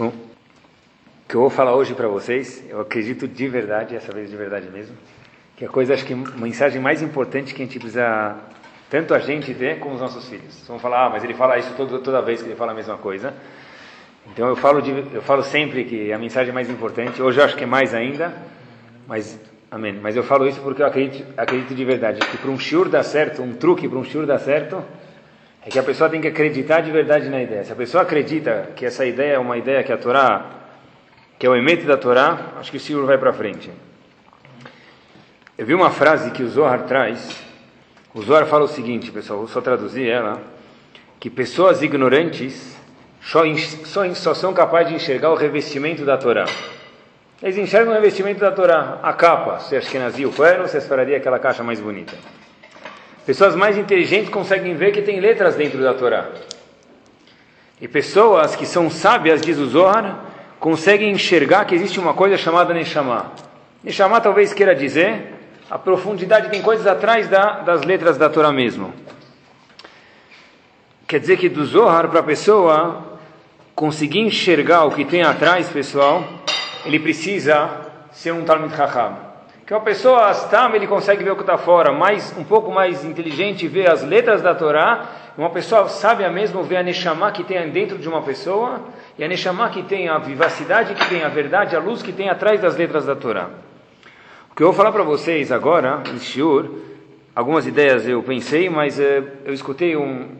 Bom, o que eu vou falar hoje para vocês, eu acredito de verdade, essa vez de verdade mesmo, que a coisa, acho que a mensagem mais importante que a gente precisa, tanto a gente ter como os nossos filhos. Vamos falar, ah, mas ele fala isso todo, toda vez que ele fala a mesma coisa. Então eu falo, de, eu falo sempre que a mensagem mais importante, hoje eu acho que é mais ainda, mas amém. Mas eu falo isso porque eu acredito, acredito de verdade que para um shiur dar certo, um truque para um shiur dar certo, é que a pessoa tem que acreditar de verdade na ideia. Se a pessoa acredita que essa ideia é uma ideia que a Torá, que é o emete da Torá, acho que o shiur vai para frente. Eu vi uma frase que o Zohar traz. O Zohar fala o seguinte, pessoal, vou só traduzir ela, que pessoas ignorantes só, só, só são capazes de enxergar o revestimento da Torá. Eles enxergam o revestimento da Torá, a capa, se que nascia o pano, se esperaria aquela caixa mais bonita. Pessoas mais inteligentes conseguem ver que tem letras dentro da Torá. E pessoas que são sábias, diz o Zohar, conseguem enxergar que existe uma coisa chamada Neshama. Neshama talvez queira dizer a profundidade, tem coisas atrás da, das letras da Torá mesmo. Quer dizer que do Zohar para a pessoa conseguir enxergar o que tem atrás, pessoal, ele precisa ser um Talmud Chacham. Que uma pessoa astam, ele consegue ver o que está fora, mais um pouco mais inteligente vê as letras da Torá. Uma pessoa sábia mesmo vê a Neshama que tem dentro de uma pessoa e a Neshama que tem a vivacidade, que tem a verdade, a luz que tem atrás das letras da Torá. O que eu vou falar para vocês agora, em Shiur, algumas ideias eu pensei, mas uh, eu escutei um,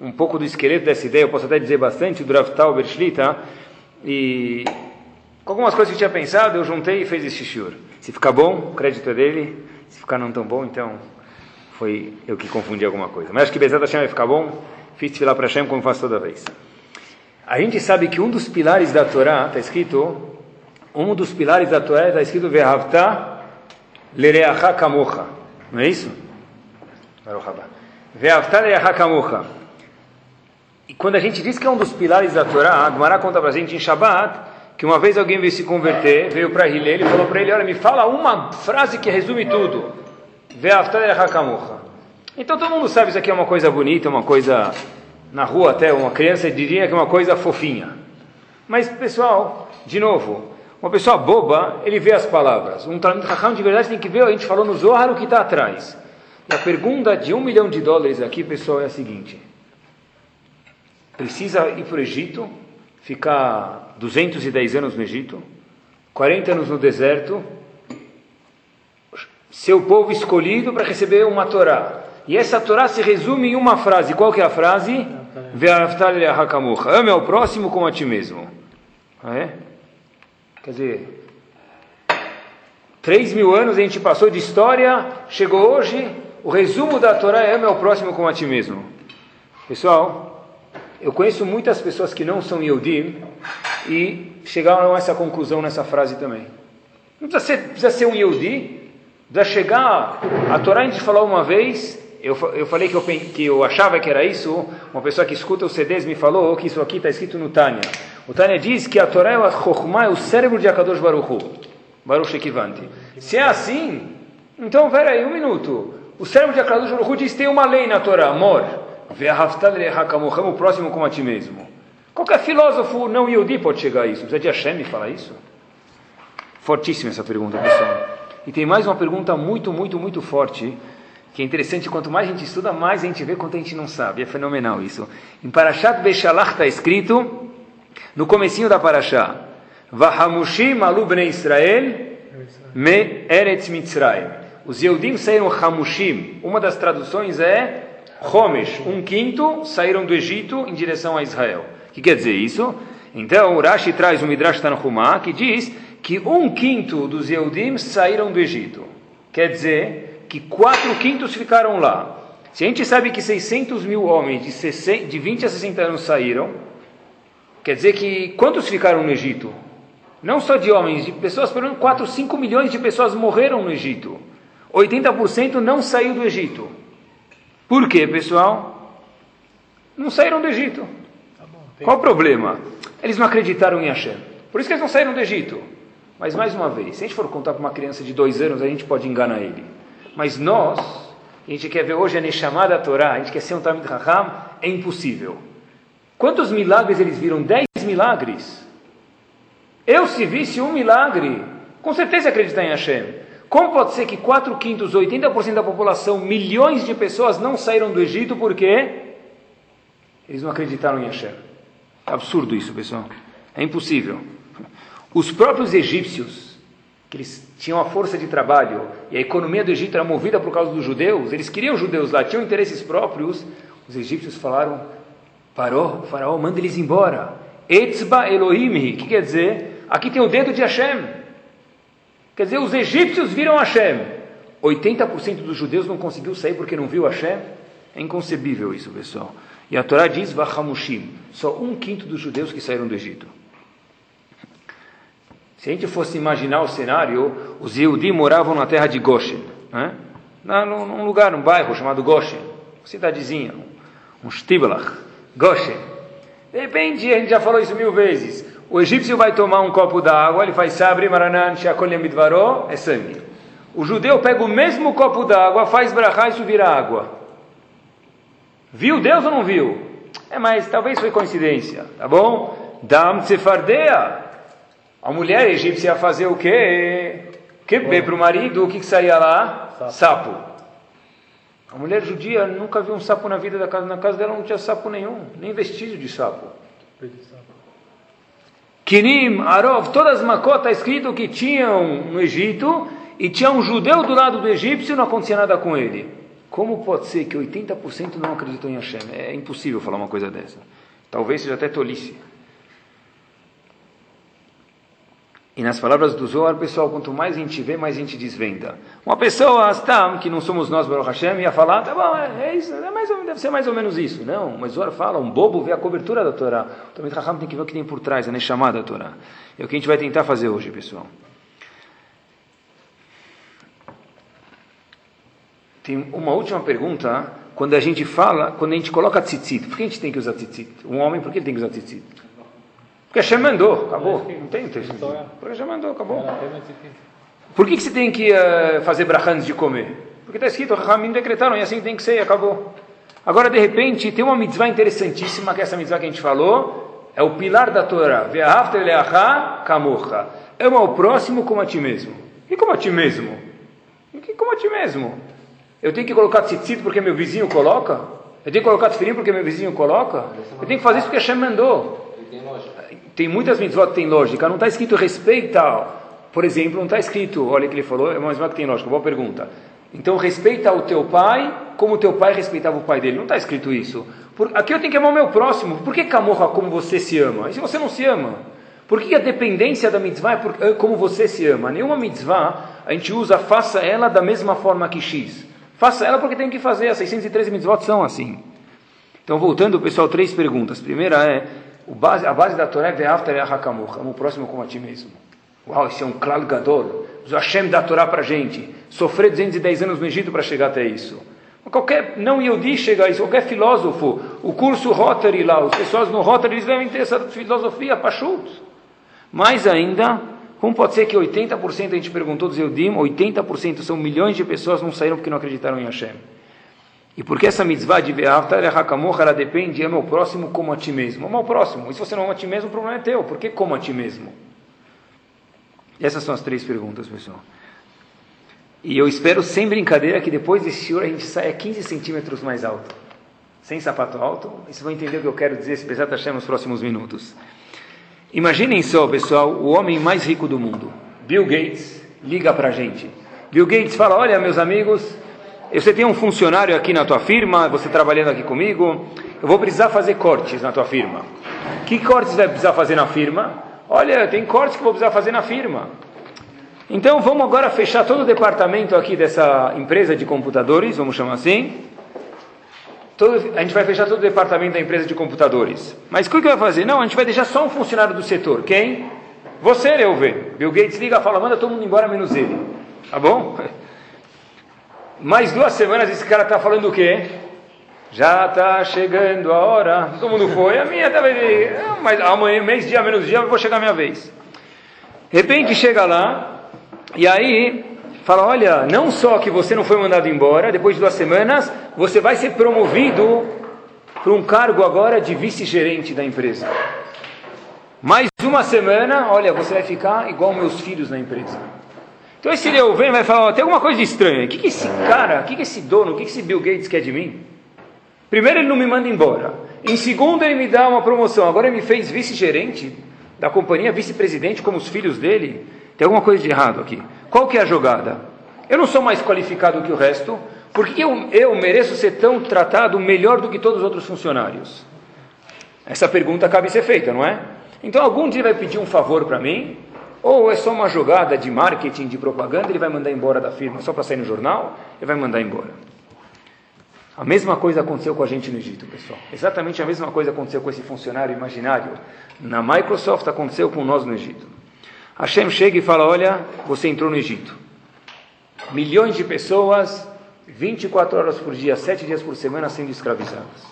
um pouco do esqueleto dessa ideia, eu posso até dizer bastante, do Rav Tauber e com algumas coisas que eu tinha pensado, eu juntei e fiz esse Shiur. Se ficar bom, o crédito é dele. Se ficar não tão bom, então foi eu que confundi alguma coisa. Mas acho que Bezat Hashem vai ficar bom. Fiz filar para Hashem como faço toda vez. A gente sabe que um dos pilares da Torá está escrito, um dos pilares da Torá está escrito Vehavta lereacha kamocha. Não é isso? Vehavta lereacha kamocha. E quando a gente diz que é um dos pilares da Torá, a conta para a gente em Shabbat que uma vez alguém veio se converter, veio para Hillel e falou para ele, olha, me fala uma frase que resume tudo. Então todo mundo sabe isso aqui é uma coisa bonita, uma coisa na rua até, uma criança diria que é uma coisa fofinha. Mas pessoal, de novo, uma pessoa boba, ele vê as palavras. Um Talmud Raham de verdade tem que ver, a gente falou no Zohar o que está atrás. E a pergunta de um milhão de dólares aqui, pessoal, é a seguinte. Precisa ir para o Egito, ficar 210 anos no Egito, 40 anos no deserto, seu povo escolhido para receber uma Torá. E essa Torá se resume em uma frase. Qual que é a frase? Ame ao próximo como a ti mesmo. Ah, é? Quer dizer, três mil anos a gente passou de história, chegou hoje, o resumo da Torá é ame ao próximo como a ti mesmo. Pessoal, eu conheço muitas pessoas que não são Yodim, e chegaram a essa conclusão nessa frase também. Não precisa ser, precisa ser um Yehudi, precisa chegar. A Torá a gente falou uma vez, eu, eu falei que eu, que eu achava que era isso, uma pessoa que escuta os CDs me falou que isso aqui está escrito no Tânia. O Tânia diz que a Torá é o Chokhmah, é o cérebro de Akadosh Baruch Hu, Baruch Shekivante. Se é assim, então, peraí, um minuto. O cérebro de Akadosh Baruch Hu diz que tem uma lei na Torá, amor. O próximo como a ti mesmo. Qualquer filósofo não Yehudi pode chegar a isso. Precisa de Hashem falar isso? Fortíssima essa pergunta, pessoal. E tem mais uma pergunta muito, muito, muito forte, que é interessante, quanto mais a gente estuda, mais a gente vê quanto a gente não sabe. É fenomenal isso. Em Parashat Beshalach está escrito, no comecinho da Parashá, Vahamushim alu bnei Israel me eretz Mitzrayim. Os Yehudim saíram Hamushim. Uma das traduções é Homesh, um quinto, saíram do Egito em direção a Israel. O que quer dizer isso? Então, Rashi traz o Midrash Tanhumá que diz que um quinto dos Yehudim saíram do Egito. Quer dizer que quatro quintos ficaram lá. Se a gente sabe que 600 mil homens de, 60, de 20 a 60 anos saíram, quer dizer que quantos ficaram no Egito? Não só de homens, de pessoas, pelo menos 4, 5 milhões de pessoas morreram no Egito. 80% não saiu do Egito. Por quê, pessoal? Não saíram do Egito. Qual o problema? Eles não acreditaram em Hashem. Por isso que eles não saíram do Egito. Mas mais uma vez, se a gente for contar para uma criança de dois anos, a gente pode enganar ele. Mas nós, a gente quer ver hoje a Neshama da Torá, a gente quer ser um Talmud Raham, é impossível. Quantos milagres eles viram? Dez milagres. Eu, se visse um milagre, com certeza acreditar em Hashem. Como pode ser que 4 quintos, 80% da população, milhões de pessoas não saíram do Egito porque eles não acreditaram em Hashem? Absurdo isso, pessoal. É impossível. Os próprios egípcios, que eles tinham a força de trabalho e a economia do Egito era movida por causa dos judeus, eles queriam judeus lá, tinham interesses próprios. Os egípcios falaram: Parou, faraó, manda eles embora. Etzba Elohim, que quer dizer? Aqui tem o dedo de Hashem. Quer dizer, os egípcios viram Hashem. 80% dos judeus não conseguiu sair porque não viu Hashem. É inconcebível isso, pessoal. E a Torá diz, Vahamushim, só um quinto dos judeus que saíram do Egito. Se a gente fosse imaginar o cenário, os Yehudim moravam na terra de Goshen, né? num lugar, num bairro chamado Goshen, cidadezinha, um Shtiblach, Goshen. De repente, a gente já falou isso mil vezes, o egípcio vai tomar um copo d'água, ele faz sabre, maranan, shakolim midvaró, é sangue. O judeu pega o mesmo copo d'água, faz brachá e isso vira água. Viu Deus ou não viu? É, mas talvez foi coincidência, tá bom? Dam tsefardea. A mulher egípcia ia fazer o quê? Que bem para o marido, o que, que saía lá? Sapo. sapo. A mulher judia nunca viu um sapo na vida da casa. Na casa dela não tinha sapo nenhum, nem vestígio de sapo. Kinim, Arov, todas as macotas está escrito que tinham no Egito e tinha um judeu do lado do egípcio não acontecia nada com ele. Como pode ser que 80% não acreditou em Hashem? É impossível falar uma coisa dessa. Talvez seja até tolice. E nas palavras do Zohar, pessoal, quanto mais a gente vê, mais a gente desvenda. Uma pessoa, Astam, que não somos nós, Baruch Hashem, ia falar, tá bom, é, é isso, é mais, deve ser mais ou menos isso. Não, mas Zohar fala, um bobo vê a cobertura da Torá. O Talmud Raham tem que ver o que tem por trás, a chamada da Torá. É o que a gente vai tentar fazer hoje, pessoal. Tem uma última pergunta, quando a gente fala, quando a gente coloca tzitzit, por que a gente tem que usar tzitzit? Um homem, por que ele tem que usar tzitzit? Porque Hashem mandou, acabou. Não tem texto. Porque Hashem mandou, acabou. Por que, que você tem que uh, fazer brachá antes de comer? Porque está escrito, Rahamim decretaram e assim tem que ser, e acabou. Agora, de repente, tem uma mitzvah interessantíssima, que é essa mitzvah que a gente falou, é o pilar da Torá. Ama o próximo como a ti mesmo. E como a ti mesmo? E como a ti mesmo? Eu tenho que colocar tzitzit porque meu vizinho coloca? Eu tenho que colocar tefilim porque meu vizinho coloca? Eu tenho que fazer isso porque Hashem mandou. Tem muitas mitzvot que tem lógica. Não está escrito respeita. Por exemplo, não está escrito, olha o que ele falou, é uma mitzvah que tem lógica. Boa pergunta. Então respeita o teu pai como o teu pai respeitava o pai dele. Não está escrito isso. Por, aqui eu tenho que amar o meu próximo. Por que camorra como você se ama? E se você não se ama? Por que a dependência da mitzvah é, por, é como você se ama? Nenhuma mitzvah a gente usa, faça ela da mesma forma que X. Faça ela porque tem que fazer. As 613 mitzvot são assim. Então, voltando, pessoal, três perguntas. Primeira é, base, a base da Torá é Ve'aftar Hakamuch. Amo o próximo como a ti mesmo. Uau, esse é um klal gadol. O Hashem dá a Torá para a gente. Sofrer 210 anos no Egito para chegar até isso. Qualquer não Yodi chega a isso, qualquer filósofo, o curso Rotary lá, os pessoas no Rotary, eles devem ter essa filosofia, pachut. Mais ainda, como pode ser que 80% a gente perguntou dos Eudim, 80% são milhões de pessoas não saíram porque não acreditaram em Hashem? E porque essa mitzvah de Ve'avtar Hakamoch, ela depende, ama o próximo como a ti mesmo. Ama o próximo. E se você não ama a ti mesmo, o problema é teu. Por que como a ti mesmo? E essas são as três perguntas, pessoal. E eu espero, sem brincadeira, que depois desse shiur a gente saia 15 centímetros mais alto. Sem sapato alto. E vocês vão entender o que eu quero dizer, se precisar, Hashem, nos próximos minutos. Imaginem só, pessoal, o homem mais rico do mundo, Bill Gates, liga para a gente. Bill Gates fala: Olha, meus amigos, você tem um funcionário aqui na tua firma, você trabalhando aqui comigo, eu vou precisar fazer cortes na tua firma. Que cortes vai precisar fazer na firma? Olha, tem cortes que vou precisar fazer na firma. Então vamos agora fechar todo o departamento aqui dessa empresa de computadores, vamos chamar assim, Todo, a gente vai fechar todo o departamento da empresa de computadores. Mas o que, que vai fazer? Não, a gente vai deixar só um funcionário do setor. Quem? Você, eu ver. Bill Gates liga fala, manda todo mundo embora menos ele. Tá bom? Mais duas semanas esse cara está falando o quê? Já está chegando a hora. Todo mundo foi. A minha também. Ah, mas amanhã, mês, dia, menos dia, eu vou chegar a minha vez. De repente chega lá, e aí fala: Olha, não só que você não foi mandado embora, depois de duas semanas, você vai ser promovido para um cargo agora de vice-gerente da empresa. Mais uma semana, olha, você vai ficar igual meus filhos na empresa. Então esse Reuven vai falar, tem alguma coisa estranha. O que, que esse cara, o que, que esse dono, o que, que esse Bill Gates quer de mim? Primeiro ele não me manda embora. Em segundo ele me dá uma promoção. Agora ele me fez vice-gerente da companhia, vice-presidente como os filhos dele. Tem alguma coisa de errado aqui. Qual que é a jogada? Eu não sou mais qualificado que o resto. Por que eu, eu mereço ser tão tratado melhor do que todos os outros funcionários? Essa pergunta cabe ser feita, não é? Então algum dia vai pedir um favor para mim, ou é só uma jogada de marketing, de propaganda, ele vai mandar embora da firma só para sair no jornal, e vai mandar embora. A mesma coisa aconteceu com a gente no Egito, pessoal. Exatamente a mesma coisa aconteceu com esse funcionário imaginário. Na Microsoft aconteceu com nós no Egito. Hashem chega e fala: Olha, você entrou no Egito. Milhões de pessoas, 24 horas por dia, 7 dias por semana sendo escravizadas.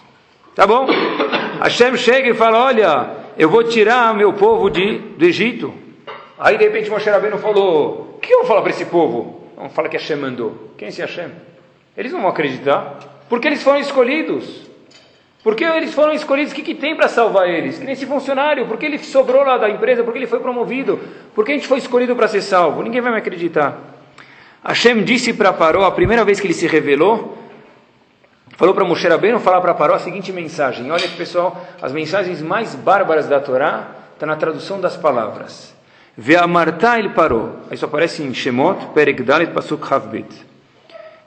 Tá bom? Hashem chega e fala: Olha, eu vou tirar meu povo de, do Egito. Aí de repente Moshe Rabbeinu falou: O que eu vou falar para esse povo? Vamos falar que Hashem mandou. Quem é esse Hashem? Eles não vão acreditar. Porque eles foram escolhidos. Porque eles foram escolhidos, o que, que tem para salvar eles? Que nem esse funcionário, porque ele sobrou lá da empresa, porque ele foi promovido, porque a gente foi escolhido para ser salvo. Ninguém vai me acreditar. Hashem disse para Paró, a primeira vez que ele se revelou, falou para Moshe Rabbeinu falar para Paró a seguinte mensagem. Olha pessoal, as mensagens mais bárbaras da Torá está na tradução das palavras. Ve'amarta ele parou. Isso aparece em Shemot, Perek Dalet Pasuk Havbet.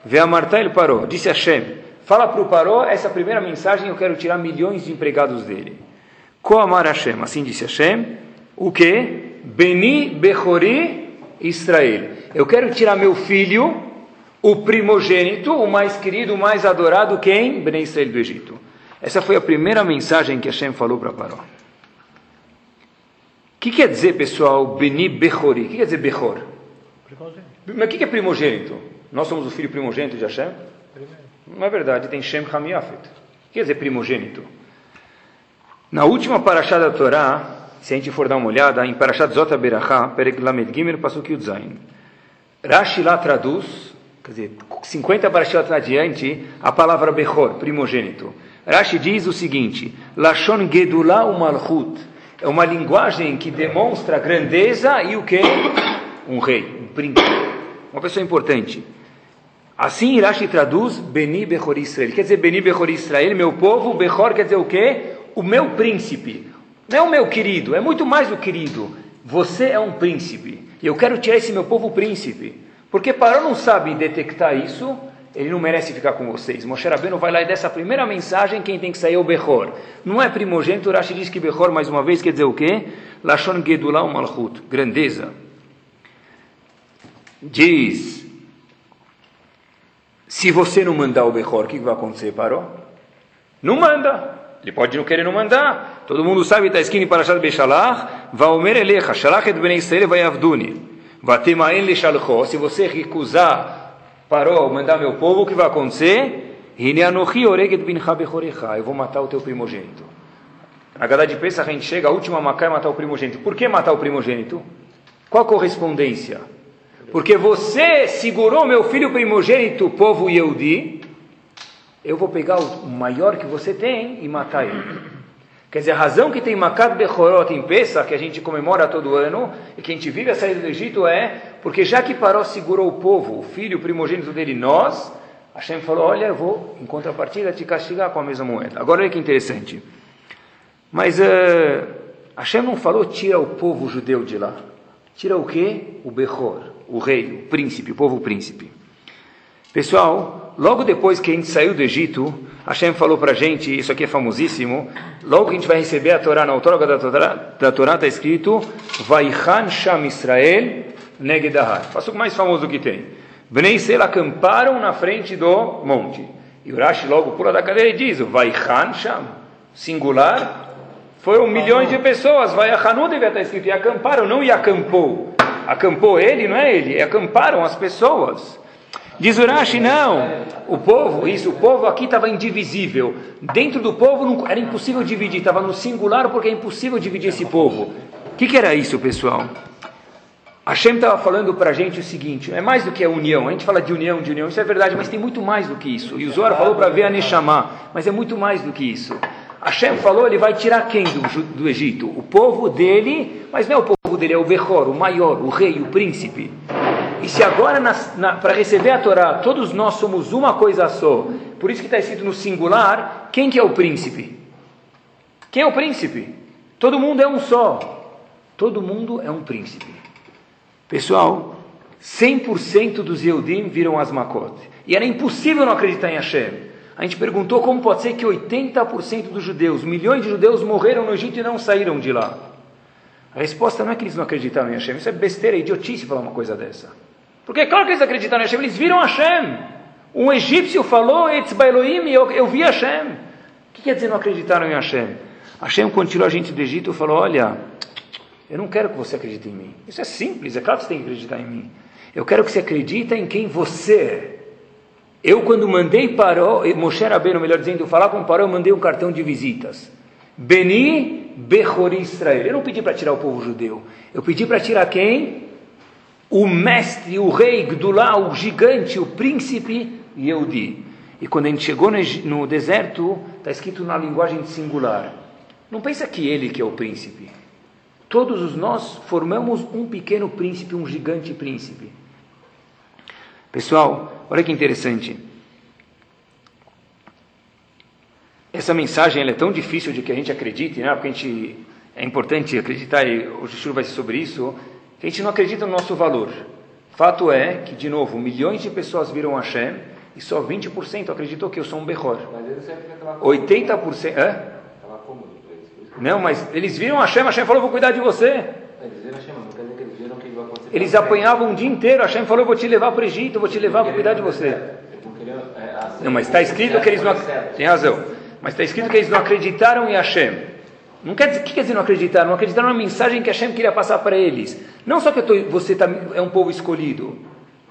Ve'amarta ele parou. Disse Hashem, fala para o Paró, essa primeira mensagem eu quero tirar milhões de empregados dele. Koamar Hashem, assim disse Hashem, o que? Beni Bechori Israel. Eu quero tirar meu filho, o primogênito, o mais querido, o mais adorado, quem? Bnei Israel do Egito. Essa foi a primeira mensagem que Hashem falou para Paró que quer dizer, pessoal, Beni Bechori? O que quer dizer Bechor? Mas o que é primogênito? Nós somos o filho primogênito de Hashem? Não é verdade, tem Shem Ham Yafet. O que quer dizer primogênito? Na última paraxá da Torá, se a gente for dar uma olhada, em Parashat Zota Berachá, Perek Lamed Gimel Pasuk Yudzain, Rashi lá traduz, quer dizer, 50 parashot adiante, a palavra Bechor, primogênito. Rashi diz o seguinte, Lashon Gedulá u Malchut, é uma linguagem que demonstra grandeza e o que? Um rei, um príncipe, uma pessoa importante. Assim Irashi traduz Beni Bechor Israel. Quer dizer, Beni Bechor Israel, meu povo, Bechor quer dizer o quê? O meu príncipe. Não é o meu querido, é muito mais do querido. Você é um príncipe. E eu quero tirar esse meu povo príncipe. Porque Paró não sabe detectar isso, ele não merece ficar com vocês. Moshe Rabbeinu vai lá e dessa primeira mensagem, quem tem que sair é o Bechor. Não é primogênito, Rashi diz que Bechor, mais uma vez, quer dizer o quê? Lashon Gedulah Malchut, grandeza. Diz, se você não mandar o Bechor, o que vai acontecer, Paró? Não manda. Ele pode não querer não mandar. Todo mundo sabe, está escrito em Parashat Beshalach, Vaomer Elecha, Shalach et Bnei Israel Vayavduni. Vatemaen Leshalcho, se você recusar parou, mandar meu povo, o que vai acontecer? Eu vou matar o teu primogênito. Na Gadá de Pesach a gente chega, a última macá é matar o primogênito. Por que matar o primogênito? Qual a correspondência? Porque você segurou meu filho primogênito, povo Yehudi, eu vou pegar o maior que você tem e matar ele. Quer dizer, a razão que tem Makat Bechorot em Pesach, que a gente comemora todo ano, e que a gente vive a saída do Egito, é porque já que Paró segurou o povo, o filho primogênito dele, nós, Hashem falou, olha, eu vou, em contrapartida, te castigar com a mesma moeda. Agora olha que interessante. Mas uh, Hashem não falou, tira o povo judeu de lá. Tira o quê? O Bechor, o rei, o príncipe, o povo príncipe. Pessoal, logo depois que a gente saiu do Egito, Hashem falou para a gente, isso aqui é famosíssimo, logo que a gente vai receber a Torá, na Torá, da Torá está escrito, Vaichan Sham Israel Negedahar. Faço o mais famoso que tem. Bnei Israel acamparam na frente do monte. E o Rashi logo pula da cadeira e diz, Vaichan Sham, singular, foram milhões de pessoas, Vaichanu devia estar escrito, e acamparam, não e acampou. Acampou ele, não é ele, acamparam as pessoas. Diz Urashi, não, o povo, isso, o povo aqui estava indivisível. Dentro do povo não, era impossível dividir, estava no singular porque é impossível dividir esse povo. O que, que era isso, pessoal? Hashem estava falando para a gente o seguinte: é mais do que a união. A gente fala de união, de união, isso é verdade, mas tem muito mais do que isso. E o Zohar falou para ver a Neshama, mas é muito mais do que isso. Hashem falou, ele vai tirar quem do, do Egito? O povo dele, mas não é o povo dele, é o Behor, o maior, o rei, o príncipe. E se agora, para receber a Torá, todos nós somos uma coisa só, por isso que está escrito no singular, quem que é o príncipe? Quem é o príncipe? Todo mundo é um só. Todo mundo é um príncipe. Pessoal, 100% dos Yehudim viram as Makot. E era impossível não acreditar em Hashem. A gente perguntou como pode ser que 80% dos judeus, milhões de judeus, morreram no Egito e não saíram de lá. A resposta não é que eles não acreditaram em Hashem, isso é besteira, é idiotice falar uma coisa dessa. Porque é claro que eles acreditaram em Hashem, eles viram Hashem. Um egípcio falou, Etzbailoim, eu, eu vi Hashem. O que quer dizer não acreditaram em Hashem? Hashem, quando tirou a gente do Egito, falou, olha, eu não quero que você acredite em mim. Isso é simples, é claro que você tem que acreditar em mim. Eu quero que você acredite em quem você é. Eu, quando mandei Paró, Moshe Rabbeinu, melhor dizendo, falar com Paró, eu mandei um cartão de visitas. Beni Bechori Israel. Eu não pedi para tirar o povo judeu. Eu pedi para tirar quem? O mestre, o rei Gdulá, o gigante, o príncipe Yehudi. E quando a gente chegou no deserto, está escrito na linguagem singular. Não pensa que ele que é o príncipe. Todos os nós formamos um pequeno príncipe, um gigante príncipe. Pessoal, olha que interessante. Essa mensagem é tão difícil de que a gente acredite, né? porque a gente, é importante acreditar, e o Jushur vai ser sobre isso, que a gente não acredita no nosso valor. Fato é que, de novo, milhões de pessoas viram Hashem e só 20% acreditou que eu sou um Behor. 80%. Hã? Não, mas eles viram Hashem, Hashem falou: vou cuidar de você. Eles viram Hashem, não quer dizer que eles viram que ele vai acontecer. Eles apanhavam um dia inteiro. Hashem falou: vou te levar para o Egito, vou te levar para cuidar de você. Não, mas está escrito que eles não. Tem razão. Mas está escrito que eles não acreditaram em Hashem. Não quer dizer, o que quer dizer não acreditaram? Não acreditaram na mensagem que Hashem queria passar para eles. Não só que tô, você tá, é um povo escolhido.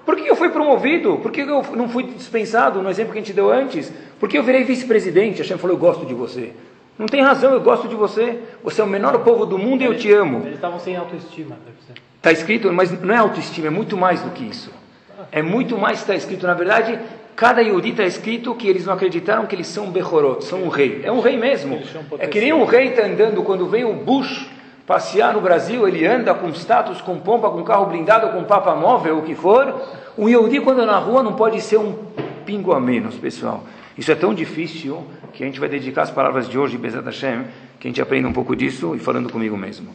Por que eu fui promovido? Por que eu não fui dispensado, no exemplo que a gente deu antes? Porque eu virei vice-presidente. Hashem falou, eu gosto de você. Não tem razão, eu gosto de você. Você é o menor povo do mundo e eu te amo. Eles estavam sem autoestima. Está escrito, mas não é autoestima, é muito mais do que isso. É muito mais que está escrito. Na verdade, cada Yehudi está escrito que eles não acreditaram que eles são Behorot, são um rei. É um rei mesmo. É que nem um rei está andando quando vem o Bush passear no Brasil, ele anda com status, com pompa, com carro blindado, com papa móvel, o que for. Um Yehudi, quando na rua, não pode ser um pingo a menos, pessoal. Isso é tão difícil que a gente vai dedicar as palavras de hoje, Bezat Hashem, que a gente aprenda um pouco disso e falando comigo mesmo.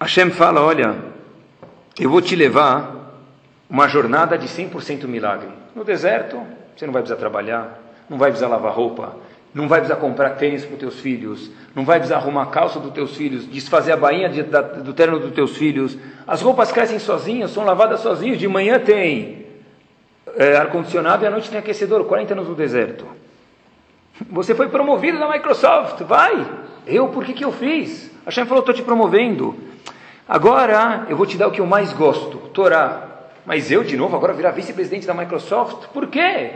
Hashem fala: Olha, eu vou te levar uma jornada de 100% milagre. No deserto, você não vai precisar trabalhar, não vai precisar lavar roupa, não vai precisar comprar tênis para os teus filhos, não vai precisar arrumar a calça dos teus filhos, desfazer a bainha de, da, do terno dos teus filhos. As roupas crescem sozinhas, são lavadas sozinhas. De manhã tem é, ar-condicionado e à noite tem aquecedor. 40 anos no deserto. Você foi promovido da Microsoft, vai. Eu, por que, que eu fiz? A Hashem falou, estou te promovendo. Agora eu vou te dar o que eu mais gosto, Torá. Mas eu, de novo, agora virar vice-presidente da Microsoft? Por quê?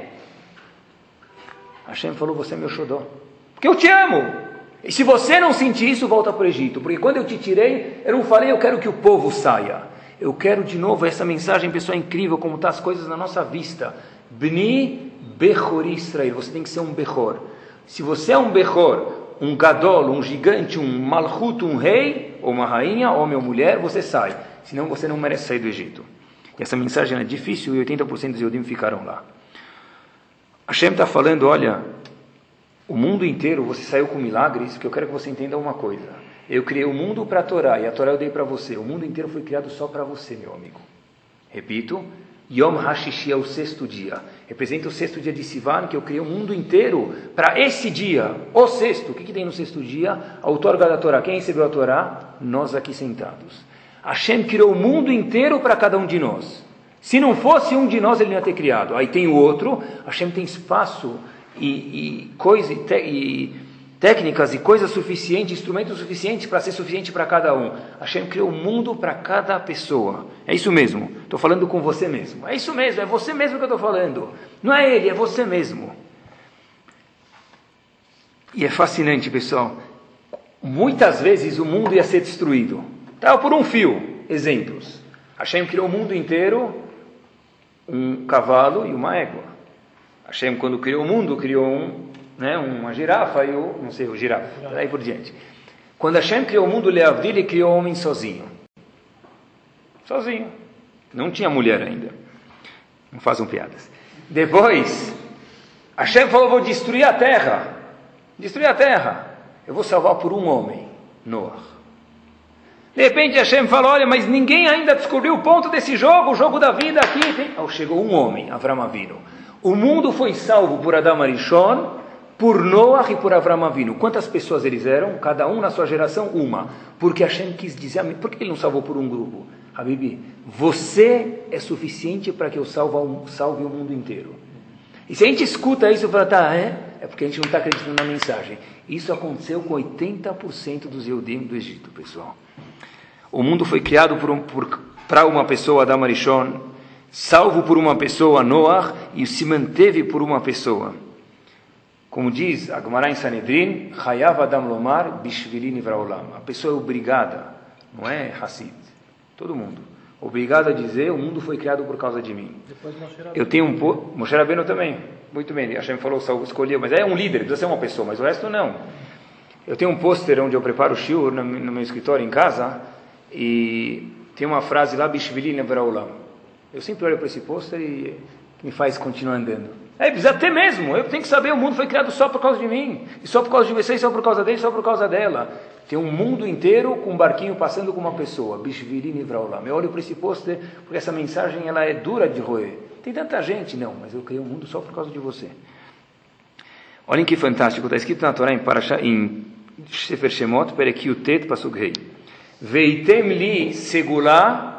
Hashem falou, você é meu xodó. Porque eu te amo. E se você não sentir isso, volta para o Egito. Porque quando eu te tirei, eu não falei, eu quero que o povo saia. Eu quero de novo essa mensagem, pessoal, incrível, como estão tá as coisas na nossa vista. Bni Bechor Israel. Você tem que ser um Bechor. Se você é um Bechor, um gadol, um gigante, um malchut, um rei, ou uma rainha, homem ou mulher, você sai. Senão você não merece sair do Egito. E essa mensagem é difícil e 80% dos Yodim ficaram lá. Hashem está falando, olha, o mundo inteiro você saiu com milagres, que eu quero que você entenda uma coisa. Eu criei o mundo para a Torá e a Torá eu dei para você. O mundo inteiro foi criado só para você, meu amigo. Repito, Yom HaShishi é o sexto dia. Representa o sexto dia de Sivan, que eu criei o mundo inteiro para esse dia, o sexto. O que, que tem no sexto dia? A outorga da Torá. Quem recebeu a Torá? Nós aqui sentados. Hashem criou o mundo inteiro para cada um de nós. Se não fosse um de nós, ele não ia ter criado. Aí tem o outro. Hashem tem espaço e, e coisa e, e técnicas e coisas suficientes, instrumentos suficientes para ser suficiente para cada um. Hashem criou o mundo para cada pessoa. É isso mesmo. Estou falando com você mesmo. É isso mesmo, é você mesmo que eu estou falando. Não é ele, é você mesmo. E é fascinante, pessoal. Muitas vezes o mundo ia ser destruído. Estava por um fio. Exemplos. Hashem criou o mundo inteiro, um cavalo e uma égua. Hashem, quando criou o mundo, criou um né? uma girafa e o, não sei, o girafa, daí por diante. Quando Hashem criou o mundo, ele criou o homem sozinho. Sozinho. Não tinha mulher ainda. Não façam piadas. Depois, Hashem falou, vou destruir a terra. Destruir a terra. Eu vou salvar por um homem, Noah. De repente Hashem falou, olha, mas ninguém ainda descobriu o ponto desse jogo, o jogo da vida aqui. Tem... Oh, chegou um homem, Avram Avinu. O mundo foi salvo por Adam Arishon, por Noah e por Avram Avinu. Quantas pessoas eles eram? Cada um na sua geração, uma. Porque Hashem quis dizer, por que ele não salvou por um grupo? Habibi, você é suficiente para que eu salve, o mundo inteiro. E se a gente escuta isso e fala, tá, é? É porque a gente não está acreditando na mensagem. Isso aconteceu com 80% dos Eudim do Egito, pessoal. O mundo foi criado para um, uma pessoa, Adam Arishon, salvo por uma pessoa, Noah, e se manteve por uma pessoa. Como diz a Gemara em Sanedrin, Hayav Adam Lomar Bishvilin Vraolam. A pessoa é obrigada, não é Hassid, todo mundo. Obrigado a dizer, o mundo foi criado por causa de mim. Eu tenho um... Po... Moshe Rabbeinu também. Muito bem, Hashem falou, escolheu, mas é um líder, precisa ser uma pessoa, mas o resto não. Eu tenho um pôster onde eu preparo o shiur no meu escritório em casa, e tem uma frase lá, Bishvilin Vraolam. Eu sempre olho para esse pôster e me faz continuar andando. É, precisa ter mesmo. Eu tenho que saber, o mundo foi criado só por causa de mim. E só por causa de vocês, só por causa dele, só por causa dela. Tem um mundo inteiro com um barquinho passando com uma pessoa. Bishvirin Vraulam. Eu olho para esse pôster porque essa mensagem ela é dura de roer. Tem tanta gente, não, mas eu criei o um mundo só por causa de você. Olhem que fantástico. Está escrito na Torá em, Parashá, em Sefer Shemot, Perekiutet Pasuk Rei. Veitem li segulá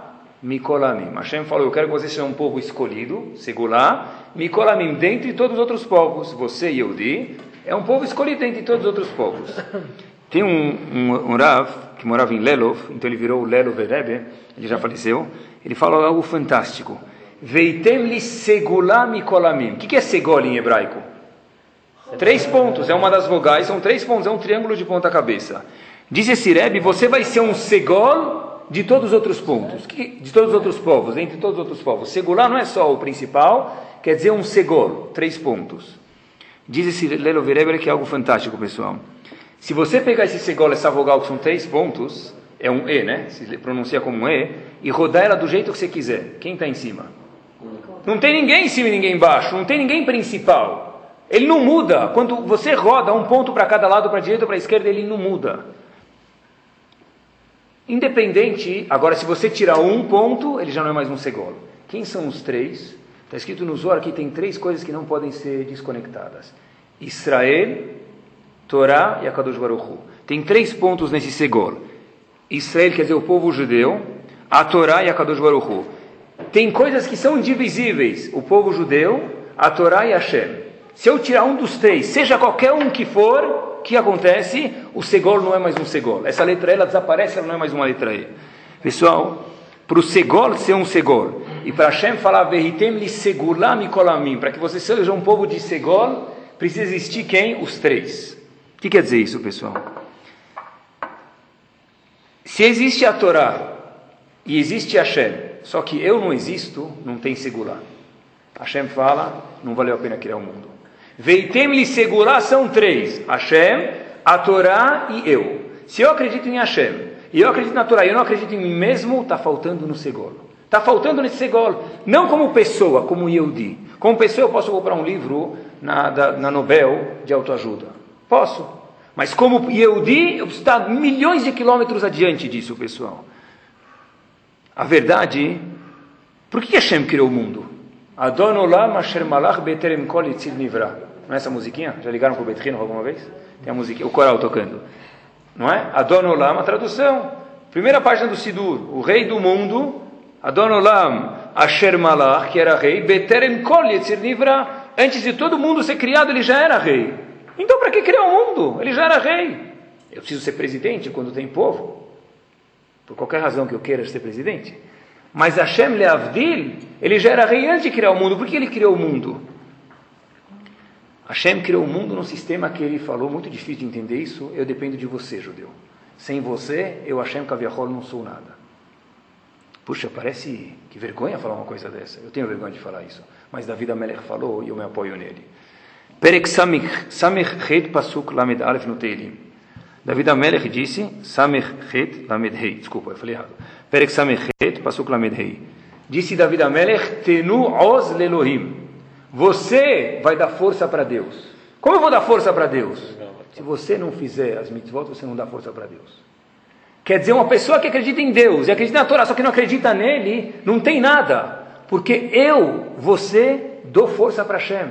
mikolamim. Hashem falou, eu quero que vocês sejam um povo escolhido, segulá, mikolamim, dentre todos os outros povos. Você, Yehudi, é um povo escolhido entre todos os outros povos. Tem um, um, um Rav que morava em Lelov, então ele virou Lelov Rebbe, ele já faleceu. Ele fala algo fantástico. Veitem li segulá mikolamim. O que é segol em hebraico? Três pontos, é uma das vogais, são três pontos, é um triângulo de ponta cabeça. Diz esse Rebbe, você vai ser um segol de todos os outros pontos, de todos os outros povos, entre todos os outros povos. Segular não é só o principal, quer dizer um segol, três pontos. Diz esse Lelo Rebbe que é algo fantástico, pessoal. Se você pegar esse segol, essa vogal que são três pontos, é um E, né? Se pronuncia como um E, e rodar ela do jeito que você quiser. Quem está em cima? Não tem ninguém em cima e ninguém embaixo, não tem ninguém principal. Ele não muda. Quando você roda um ponto para cada lado, para a direita ou para a esquerda, ele não muda. Independente, agora se você tirar um ponto, ele já não é mais um segolo. Quem são os três? Está escrito no Zohar que tem três coisas que não podem ser desconectadas: Israel, Torá e Akadosh Baruch Hu. Tem três pontos nesse segol. Israel quer dizer o povo judeu, a Torá e a Kadosh Baruch Hu. Tem coisas que são indivisíveis: o povo judeu, a Torá e Hashem. Se eu tirar um dos três, seja qualquer um que for, o que acontece? O segol não é mais um segol. Essa letra E ela desaparece, ela não é mais uma letra E. Pessoal, para o segol ser um segol, e para Hashem falar, Vehitem li segulam kolamim, para que você seja um povo de segol, precisa existir quem? Os três. O que quer dizer isso, pessoal? Se existe a Torá e existe Hashem, só que eu não existo, não tem segular. Hashem fala, não valeu a pena criar o mundo. Veitem lhe segurar são três: Hashem, a Torá e eu. Se eu acredito em Hashem e eu acredito na Torá e eu não acredito em mim mesmo, está faltando no segolo. Está faltando nesse segolo. Não como pessoa, como Yehudi. Como pessoa, eu posso comprar um livro na, da, na Nobel de autoajuda. Posso. Mas como Yehudi, eu preciso estar milhões de quilômetros adiante disso, pessoal. A verdade, por que Hashem criou o mundo? Adon Olam Asher Malach Beterem Kol Nivra. Não é essa musiquinha? Já ligaram para o Betrino alguma vez? Tem a musiquinha, o coral tocando. Não é? Adon Olam, a tradução. Primeira página do Sidur. O rei do mundo, Adon Olam, Asher Malach, que era rei, Beterem Kol Nivra. Antes de todo mundo ser criado, ele já era rei. Então, para que criar o mundo? Ele já era rei. Eu preciso ser presidente quando tem povo? Por qualquer razão que eu queira ser presidente? Mas Hashem Leavdil, ele já era rei antes de criar o mundo. Por que ele criou o mundo? Hashem criou o mundo num sistema que ele falou, muito difícil de entender isso, eu dependo de você, judeu. Sem você, eu, Hashem Kaviahol, não sou nada. Puxa, parece que vergonha falar uma coisa dessa. Eu tenho vergonha de falar isso. Mas Davi Amelech falou e eu me apoio nele. Perek Samech Het Pasuk Lamed Alef no Teilim. David Amelech disse, Samech Het Lamed Hei. Desculpa, eu falei errado. Perek Samech Het Pasuk Hei. Disse David Amelech, Tenu Oz Lelohim. Você vai dar força para Deus. Como eu vou dar força para Deus? Se você não fizer as mitzvot, você não dá força para Deus. Quer dizer, uma pessoa que acredita em Deus e acredita na Torá, só que não acredita nele, não tem nada. Porque eu, você, dou força para Hashem.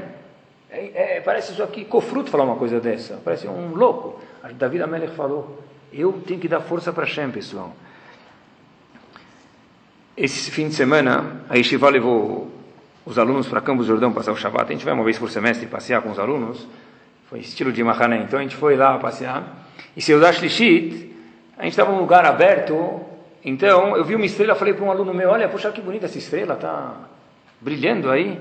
É, é, parece isso aqui, Cofruto falar uma coisa dessa. Parece um louco. David Amelech falou, eu tenho que dar força para Hashem, pessoal. Esse fim de semana, a Yeshiva levou os alunos para Campos Jordão passar o Shabbat. A gente vai uma vez por semestre passear com os alunos. Foi estilo de Mahané. Então a gente foi lá passear. E se eu dar Shlishit, a gente estava num lugar aberto. Então eu vi uma estrela, falei para um aluno meu: Olha, poxa, que bonita essa estrela, está brilhando aí.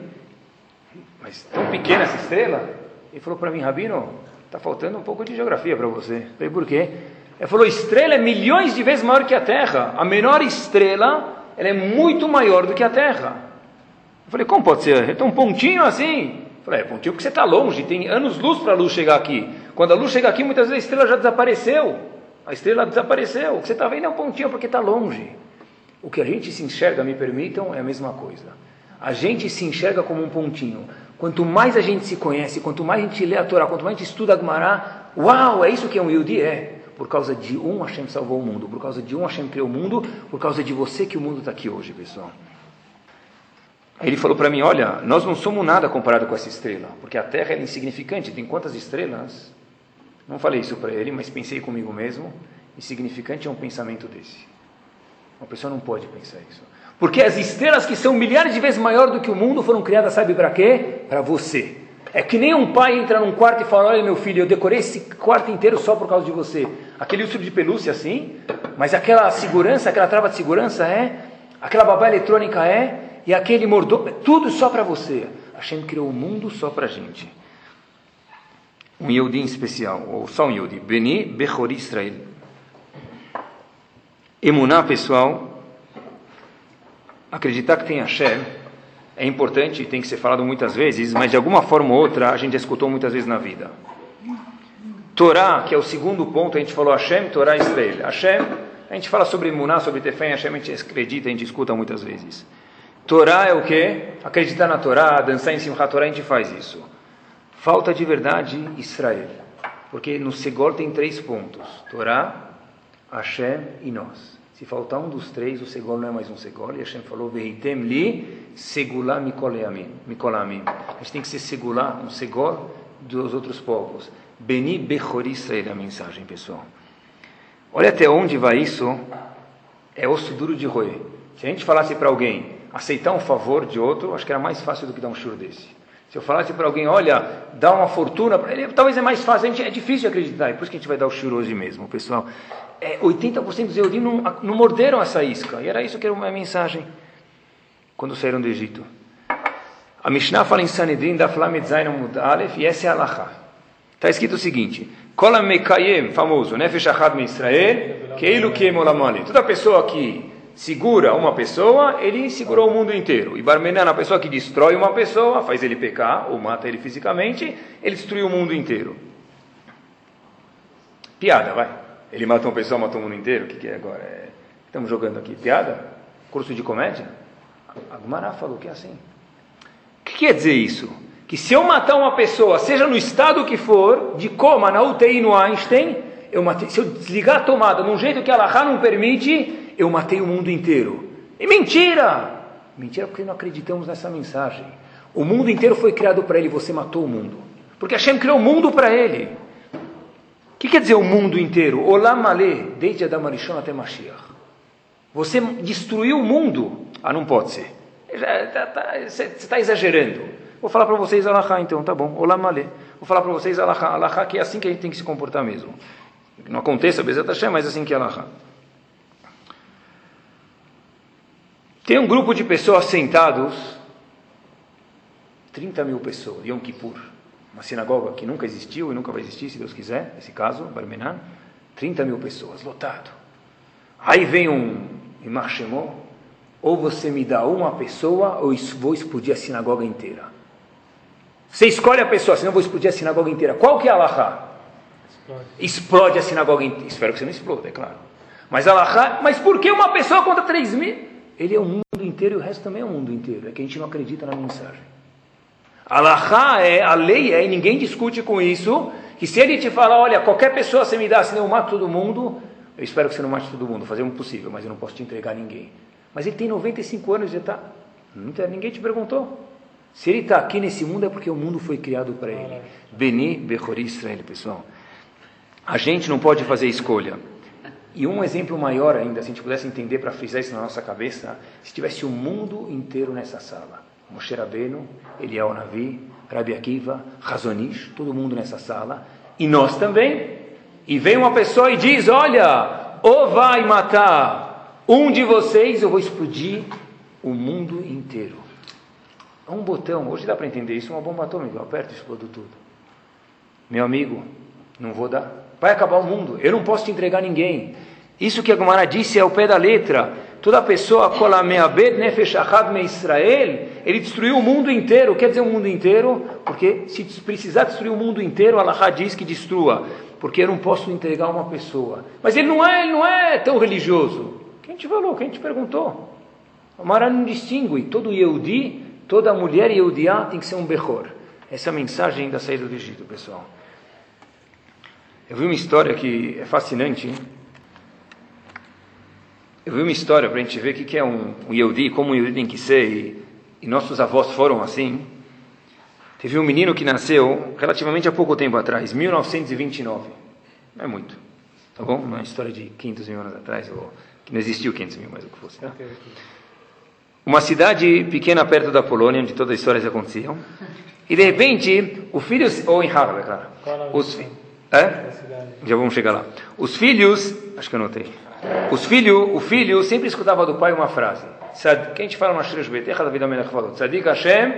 Mas tão pequena essa estrela. Ele falou para mim: Rabino, está faltando um pouco de geografia para você. Eu falei: Por quê? Ele falou: Estrela é milhões de vezes maior que a Terra. A menor estrela ela é muito maior do que a Terra. Eu falei, como pode ser? É tão pontinho assim? Eu falei, é pontinho porque você está longe, tem anos-luz para a luz chegar aqui. Quando a luz chega aqui, muitas vezes a estrela já desapareceu. A estrela desapareceu. O que você está vendo é um pontinho porque está longe. O que a gente se enxerga, me permitam, é a mesma coisa. A gente se enxerga como um pontinho. Quanto mais a gente se conhece, quanto mais a gente lê a Torá, quanto mais a gente estuda a Gemara, uau, é isso que é um Yudi? É. Por causa de um Hashem salvou o mundo, por causa de um Hashem criou o mundo, por causa de você que o mundo está aqui hoje, pessoal. Aí ele falou para mim: Olha, nós não somos nada comparado com essa estrela, porque a Terra é insignificante. Tem quantas estrelas? Não falei isso para ele, mas pensei comigo mesmo. Insignificante é um pensamento desse. Uma pessoa não pode pensar isso. Porque as estrelas que são milhares de vezes maior do que o mundo foram criadas, sabe para quê? Para você. É que nem um pai entra num quarto e fala: Olha, meu filho, eu decorei esse quarto inteiro só por causa de você. Aquele urso de pelúcia, assim, mas aquela segurança, aquela trava de segurança é, aquela babá eletrônica é, e aquele mordomo, tudo só para você. Hashem criou o mundo só para gente. Um Yehudi especial, ou só um Yehudi, Beni Bechori Israel. Emuná, pessoal, acreditar que tem Hashem é importante, tem que ser falado muitas vezes, mas de alguma forma ou outra a gente escutou muitas vezes na vida. Torá, que é o segundo ponto, a gente falou Hashem, Torá e Israel. Hashem, a gente fala sobre Muná, sobre Tefém, Hashem a gente acredita, a gente escuta muitas vezes. Torá é o que? Acreditar na Torá, dançar em Simchat Torá, a gente faz isso. Falta de verdade Israel. Porque no Segol tem três pontos: Torá, Hashem e nós. Se faltar um dos três, o Segol não é mais um Segol. E Hashem falou: Veitem li segulá mikolamim. A gente tem que ser segulá, um Segol dos outros povos. Beni Bechori Israel é a mensagem, pessoal. Olha até onde vai isso. É osso duro de roer. Se a gente falasse para alguém aceitar um favor de outro, acho que era mais fácil do que dar um churro desse. Se eu falasse para alguém, olha, dá uma fortuna ele, talvez é mais fácil, a gente, é difícil de acreditar, é por isso que a gente vai dar o churro hoje mesmo, pessoal. É, 80% dos Eudim não, não morderam essa isca, e era isso que era uma mensagem quando saíram do Egito. A Mishnah fala em Sanedrin, da Flamedzain Mudalef, e essa é a Alaha. Está escrito o seguinte: Kolam Mekayem, famoso, Nefesh Achad Israel, Keilu Kiem Olamali. Toda pessoa que segura uma pessoa, ele segurou o mundo inteiro. E Barmenan, a pessoa que destrói uma pessoa, faz ele pecar ou mata ele fisicamente, ele destruiu o mundo inteiro. Piada, vai. Ele mata uma pessoa, matou o mundo inteiro. O que, que é agora? É... Estamos jogando aqui. Piada? Curso de comédia? A Gumará falou que é assim. O que quer dizer isso? que se eu matar uma pessoa, seja no estado que for, de coma, na UTI no Einstein, eu matei, se eu desligar a tomada de um jeito que a Allah não permite, eu matei o mundo inteiro. E mentira! Mentira porque não acreditamos nessa mensagem. O mundo inteiro foi criado para ele, você matou o mundo. Porque Hashem criou o mundo para ele. O que quer dizer o mundo inteiro? Olam Malé, desde Adam Arishon até Mashiach. Você destruiu o mundo. Ah, não pode ser. Tá, tá, você está exagerando. Vou falar para vocês alahá então, tá bom. Olá malê. Vou falar para vocês alahá, alahá que é assim que a gente tem que se comportar mesmo. Não aconteça, Bezat Hashem, mas assim que é alahá. Tem um grupo de pessoas sentados, 30 mil pessoas, Yom Kippur, uma sinagoga que nunca existiu e nunca vai existir, se Deus quiser, nesse caso, Barmenan, 30 mil pessoas, lotado. Aí vem um Imar ou você me dá uma pessoa, ou vou explodir a sinagoga inteira. Você escolhe a pessoa, senão eu vou explodir a sinagoga inteira. Qual que é a Allahá? Explode. Explode a sinagoga inteira. Espero que você não exploda, é claro. Mas Allahá, mas por que uma pessoa contra três mil? Ele é o mundo inteiro e o resto também é o mundo inteiro. É que a gente não acredita na mensagem. Allahá é, a lei é, e ninguém discute com isso, que se ele te falar, olha, qualquer pessoa você me dá, senão eu mato todo mundo, eu espero que você não mate todo mundo, fazer o possível, mas eu não posso te entregar ninguém. Mas ele tem 95 anos e está. Ninguém te perguntou. Se ele está aqui nesse mundo é porque o mundo foi criado para ele. Beni Bechori Israel, pessoal. A gente não pode fazer escolha. E um exemplo maior ainda, se a gente pudesse entender para frisar isso na nossa cabeça, se tivesse o mundo inteiro nessa sala. Moshe Rabbeinu, Eliel Navi, Rabi Akiva, Razonish, todo mundo nessa sala. E nós também. E vem uma pessoa e diz, olha, ou vai matar um de vocês, eu vou explodir o mundo inteiro. É um botão, hoje dá para entender isso, uma bomba atômica, eu aperto e explodo tudo. Meu amigo, não vou dar. Vai acabar o mundo, eu não posso te entregar ninguém. Isso que a Gomara disse é o pé da letra. Toda pessoa, me Israel, ele destruiu o mundo inteiro. Quer dizer o mundo inteiro? Porque se precisar destruir o mundo inteiro, Allah diz que destrua. Porque eu não posso entregar uma pessoa. Mas ele não é, ele não é tão religioso. Quem te falou? Quem te perguntou? Gomara não distingue. Todo Yehudi Toda mulher Yehudiá tem que ser um Bechor. Essa é a mensagem da saída do Egito, pessoal. Eu vi uma história que é fascinante. Eu vi uma história para a gente ver o que é um, um Yehudi, como um Yehudi tem que ser, e, e nossos avós foram assim. Teve um menino que nasceu relativamente há pouco tempo atrás, 1929. Não é muito, tá bom? Uma história de 500 mil anos atrás, ou que não existiu 500 mil, mas o que fosse. Tá? uma cidade pequena perto da Polônia, onde todas as histórias aconteciam. E de repente, o filho, ou em Harvard, claro. Os, é? Já vamos chegar lá. Os filhos, acho que eu notei. Os filhos, o filho sempre escutava do pai uma frase. Que a gente fala no Ashresh falou. Tzadik Hashem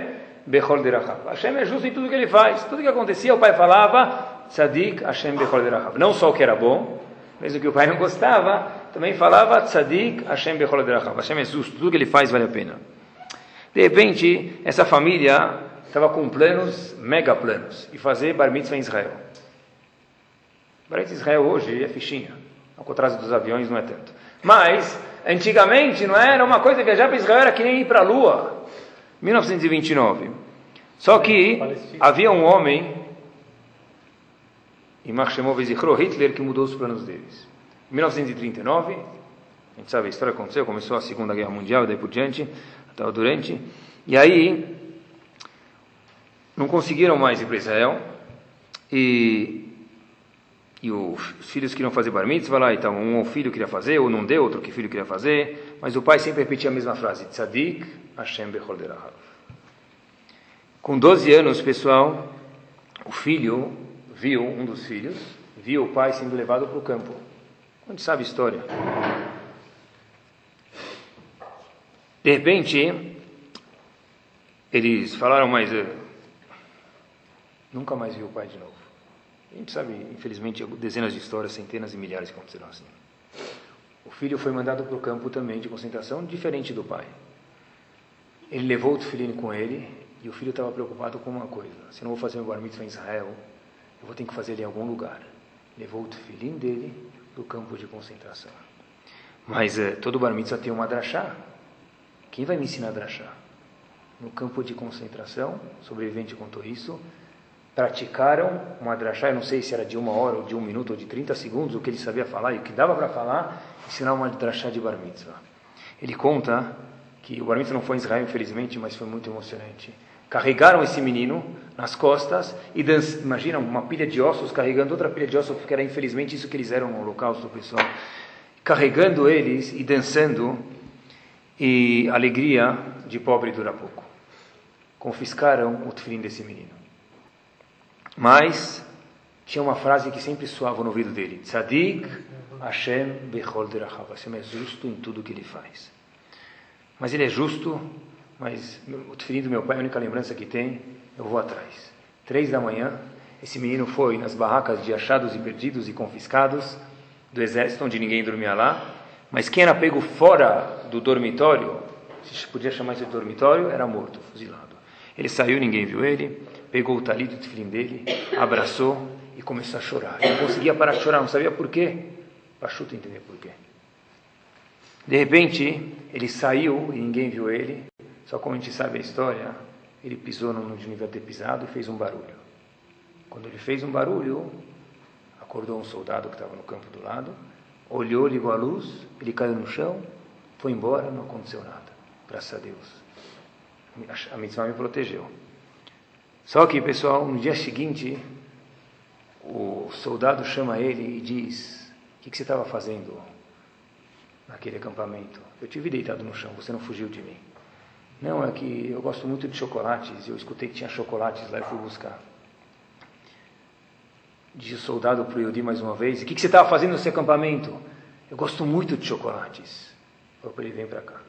Bechol. Hashem é justo em tudo que ele faz. Tudo que acontecia, o pai falava Tzadik Hashem Bechol. Não só o que era bom, mesmo que o pai não gostava, também falava Tzadik Hashem Bechol. Hashem é justo, tudo que ele faz vale a pena. De repente, essa família estava com planos, mega planos, e fazer Bar Mitzvah em Israel. Bar Mitzvah em Israel hoje é fichinha, ao contrário dos aviões não é tanto. Mas, antigamente, não era uma coisa, viajar para Israel era que nem ir para a Lua. 1929. Só que havia um homem e Marshemov Zichro Hitler que mudou os planos deles. Em 1939, a gente sabe a história aconteceu, começou a Segunda Guerra Mundial, daí por diante, até durante, e aí não conseguiram mais ir para Israel, e, e os filhos queriam fazer bar mitzvah lá, então um filho queria fazer, ou não deu, outro que filho queria fazer, mas o pai sempre repetia a mesma frase, Tzadik Hashem Bechol Derahav. Com 12 anos, pessoal, o filho viu um dos filhos, viu o pai sendo levado para o campo. Gente sabe a história. De repente, eles falaram, mas uh, nunca mais viu o pai de novo. A gente sabe, infelizmente, dezenas de histórias, centenas e milhares que aconteceram assim. O filho foi mandado para o campo também de concentração, diferente do pai. Ele levou o filhinho com ele e o filho estava preocupado com uma coisa: se não vou fazer meu bar mitzvah em Israel, eu vou ter que fazer ele em algum lugar. Levou o tefilim dele para o campo de concentração. Mas é, todo bar mitzvah tem uma drachá. Quem vai me ensinar a drachá? No campo de concentração, sobrevivente contou isso, praticaram uma drachá, eu não sei se era de uma hora, ou de um minuto, ou de 30 segundos, o que ele sabia falar e o que dava para falar, ensinar uma drachá de bar mitzvah. Ele conta que o bar mitzvah não foi em Israel, infelizmente, mas foi muito emocionante carregaram esse menino nas costas e dançam. Imagina uma pilha de ossos carregando outra pilha de ossos, porque era infelizmente isso que eles eram no holocausto, pessoal. Carregando eles e dançando, e alegria de pobre dura pouco. Confiscaram o tefilim desse menino. Mas tinha uma frase que sempre soava no ouvido dele: Tzadik Hashem Bechol Derachav. Hashem é justo em tudo que ele faz. Mas ele é justo mas o tefilim do meu pai, a única lembrança que tem, eu vou atrás. Três da manhã, esse menino foi nas barracas de achados e perdidos e confiscados do exército, onde ninguém dormia lá. Mas quem era pego fora do dormitório, se podia chamar isso de dormitório, era morto, fuzilado. Ele saiu, ninguém viu ele, pegou o talito de filho dele, abraçou e começou a chorar. Ele não conseguia parar de chorar, não sabia por quê. Pachuta entender por quê. De repente, ele saiu e ninguém viu ele, só como a gente sabe a história, ele pisou no devia ter pisado e fez um barulho. Quando ele fez um barulho, acordou um soldado que estava no campo do lado, olhou, ligou a luz, ele caiu no chão, foi embora, não aconteceu nada. Graças a Deus. A mitzvah me protegeu. Só que, pessoal, no dia seguinte, o soldado chama ele e diz: O que, que você estava fazendo naquele acampamento? Eu tive deitado no chão, você não fugiu de mim. Não, é que eu gosto muito de chocolates, eu escutei que tinha chocolates lá e fui buscar. Diz o soldado para o Yodi mais uma vez: O que, que você estava fazendo nesse acampamento? Eu gosto muito de chocolates. Falou para ele: Vem para cá.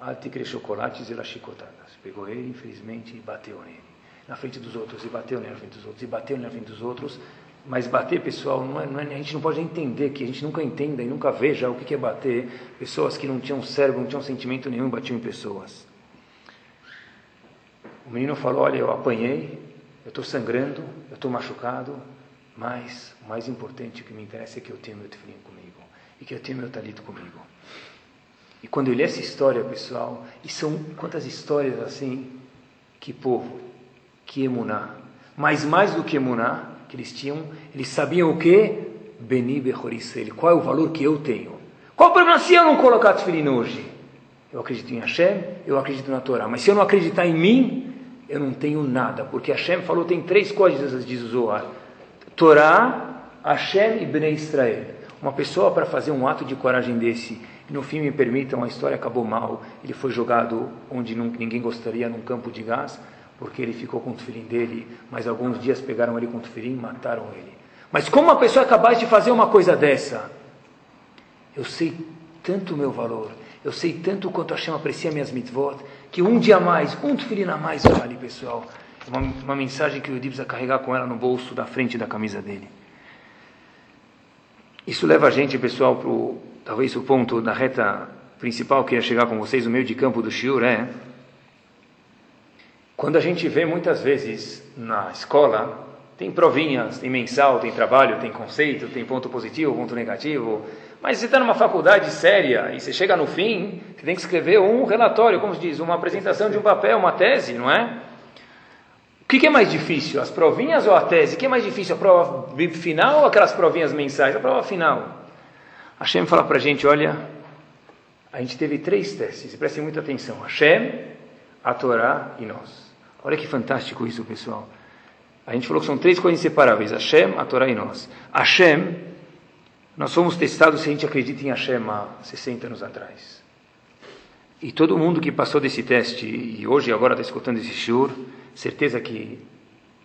Alticre chocolates e lachicotadas. Pegou ele, infelizmente, e bateu nele. Na frente dos outros, e bateu na frente dos outros, e bateu na frente dos outros. Mas bater, pessoal, não é, não é, a gente não pode entender, que a gente nunca entenda e nunca veja o que é bater. Pessoas que não tinham cérebro, não tinham sentimento nenhum, batiam em pessoas. O menino falou: Olha, eu apanhei, eu estou sangrando, eu estou machucado, mas o mais importante, o que me interessa é que eu tenho meu tefilim comigo e que eu tenho meu talito comigo. E quando eu li essa história, pessoal, e são quantas histórias assim, que povo, que emuná, mas mais do que emuná, que eles tinham, eles sabiam o que? Beni Bechorisel, qual é o valor que eu tenho? Qual o problema se eu não colocar tefilim hoje? Eu acredito em Hashem, eu acredito na Torá, mas se eu não acreditar em mim, eu não tenho nada, porque Hashem falou, tem três coisas, diz o Zohar, Torá, Hashem e Bnei Israel. Uma pessoa para fazer um ato de coragem desse, no fim me permitam, a história acabou mal, ele foi jogado onde ninguém gostaria, num campo de gás, porque ele ficou com o filhinho dele, mas alguns dias pegaram ele com o filhinho e mataram ele. Mas como uma pessoa é capaz de fazer uma coisa dessa? Eu sei tanto o meu valor, eu sei tanto quanto Hashem aprecia minhas mitzvot, que um dia a mais, um tefilin a mais vale, pessoal. Uma, uma mensagem que o Yudi precisa carregar com ela no bolso da frente da camisa dele. Isso leva a gente, pessoal, para talvez o ponto da reta principal que ia chegar com vocês, no meio de campo do Shiur, é quando a gente vê muitas vezes na escola, tem provinhas, tem mensal, tem trabalho, tem conceito, tem ponto positivo, ponto negativo, mas você está numa faculdade séria e você chega no fim, você tem que escrever um relatório, como se diz, uma apresentação de um papel, uma tese, não é? O que, é mais difícil, as provinhas ou a tese? O que é mais difícil, a prova final ou aquelas provinhas mensais? A prova final. Hashem fala para a gente, olha, a gente teve três testes, prestem muita atenção. Hashem, a Torá e nós. Olha que fantástico isso, pessoal. A gente falou que são três coisas inseparáveis, Hashem, a Torá e nós. Hashem nós fomos testados se a gente acredita em Hashem há 60 anos atrás. E todo mundo que passou desse teste e hoje agora está escutando esse shur, certeza que